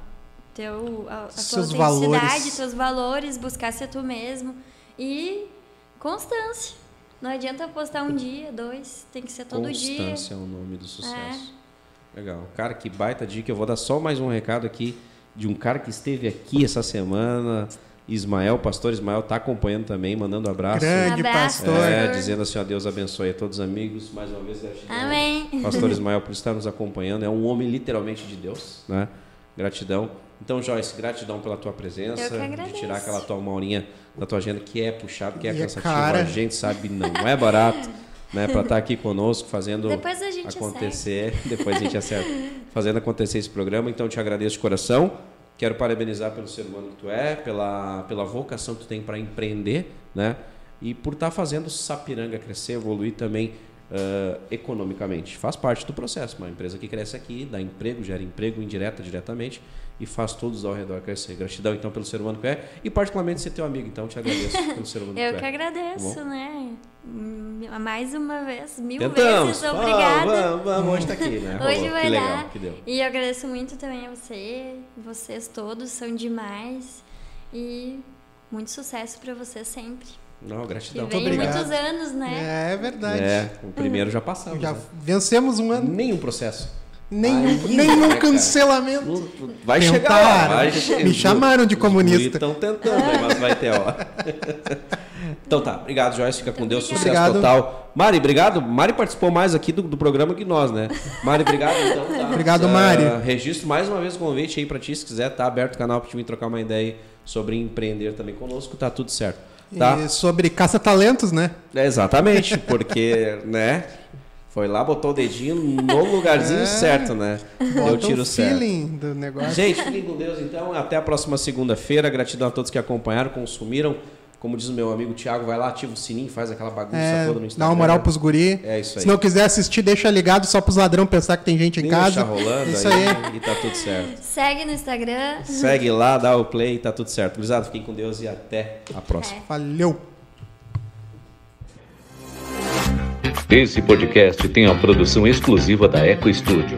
teu, a, a tua Seus autenticidade, valores. teus valores, buscar ser tu mesmo. E constância. Não adianta postar um dia, dois, tem que ser todo dia. Constância é o nome do sucesso. Legal. Cara, que baita dica. Eu vou dar só mais um recado aqui de um cara que esteve aqui essa semana. Ismael, pastor Ismael, tá acompanhando também, mandando abraço. Grande Abraço, pastor. É, dizendo assim, ó, Deus abençoe a todos os amigos. Mais uma vez. Amém. Pastor Ismael por estar nos acompanhando. É um homem literalmente de Deus, né? Gratidão. Então, Joyce, gratidão pela tua presença. Eu que de tirar aquela tua uma horinha da tua agenda que é puxado, que é E é cansativo. cara. A gente sabe, não é barato, né? Para estar aqui conosco, fazendo Depois a gente acontecer. Depois a gente acerta. Fazendo acontecer esse programa. Então, te agradeço de coração. Quero parabenizar pelo ser humano que tu é, pela, pela vocação que tu tem para empreender, né? E por estar fazendo Sapiranga crescer, evoluir também ah, economicamente. Faz parte do processo. Uma empresa que cresce aqui, dá emprego, gera emprego indireta, diretamente e faz todos ao redor crescer. Gratidão, então, pelo ser humano que é e, particularmente, ser teu amigo. Então, te agradeço pelo ser humano Eu que que é. agradeço, Tá né? Hum, Mais uma vez, mil Tentamos. vezes obrigada. vamos, vamos, hoje tá aqui, né? Hoje vai que legal dar. que deu. E eu agradeço muito também a você, vocês todos são demais. E muito sucesso pra vocês sempre. Não, Que gratidão. vem obrigado. muitos anos, né? É verdade. É, o primeiro já passamos. Já né? vencemos um ano. Nenhum processo. Nenhum, nenhum né, cara? cancelamento. Vai Tentaram. chegar lá. Vai che- Me chamaram de comunista. Estão tentando, mas vai ter hora. Então tá, obrigado, Joyce. Fica com Deus, sucesso Obrigado. total. Mari, obrigado. Mari participou mais aqui do, do programa que nós, né? Mari, obrigado então. Tá? Obrigado, Ah, Mari. registro mais uma vez o convite aí pra ti, se quiser, tá aberto o canal pra te vir trocar uma ideia aí sobre empreender também conosco, tá tudo certo. Tá? E sobre caça-talentos, né? É, exatamente, porque, né? Foi lá, botou o dedinho no lugarzinho É. certo, né? Deu tiro o certo. feeling do negócio. Gente, fiquem com Deus então. Até a próxima segunda-feira. Gratidão a todos que acompanharam, consumiram. Como diz o meu amigo Thiago, vai lá, ativa o sininho, faz aquela bagunça É, toda no dá Instagram. uma moral pros guri. É isso aí. Se não quiser assistir, deixa ligado só pros ladrão pensar que tem gente em Deixa casa. rolando Isso aí, aí. e tá tudo certo. Segue no Instagram. Segue lá, dá o play e tá tudo certo. Gurizada, fiquem com Deus e até a próxima. Valeu. Esse podcast tem a produção exclusiva da Eco Studio.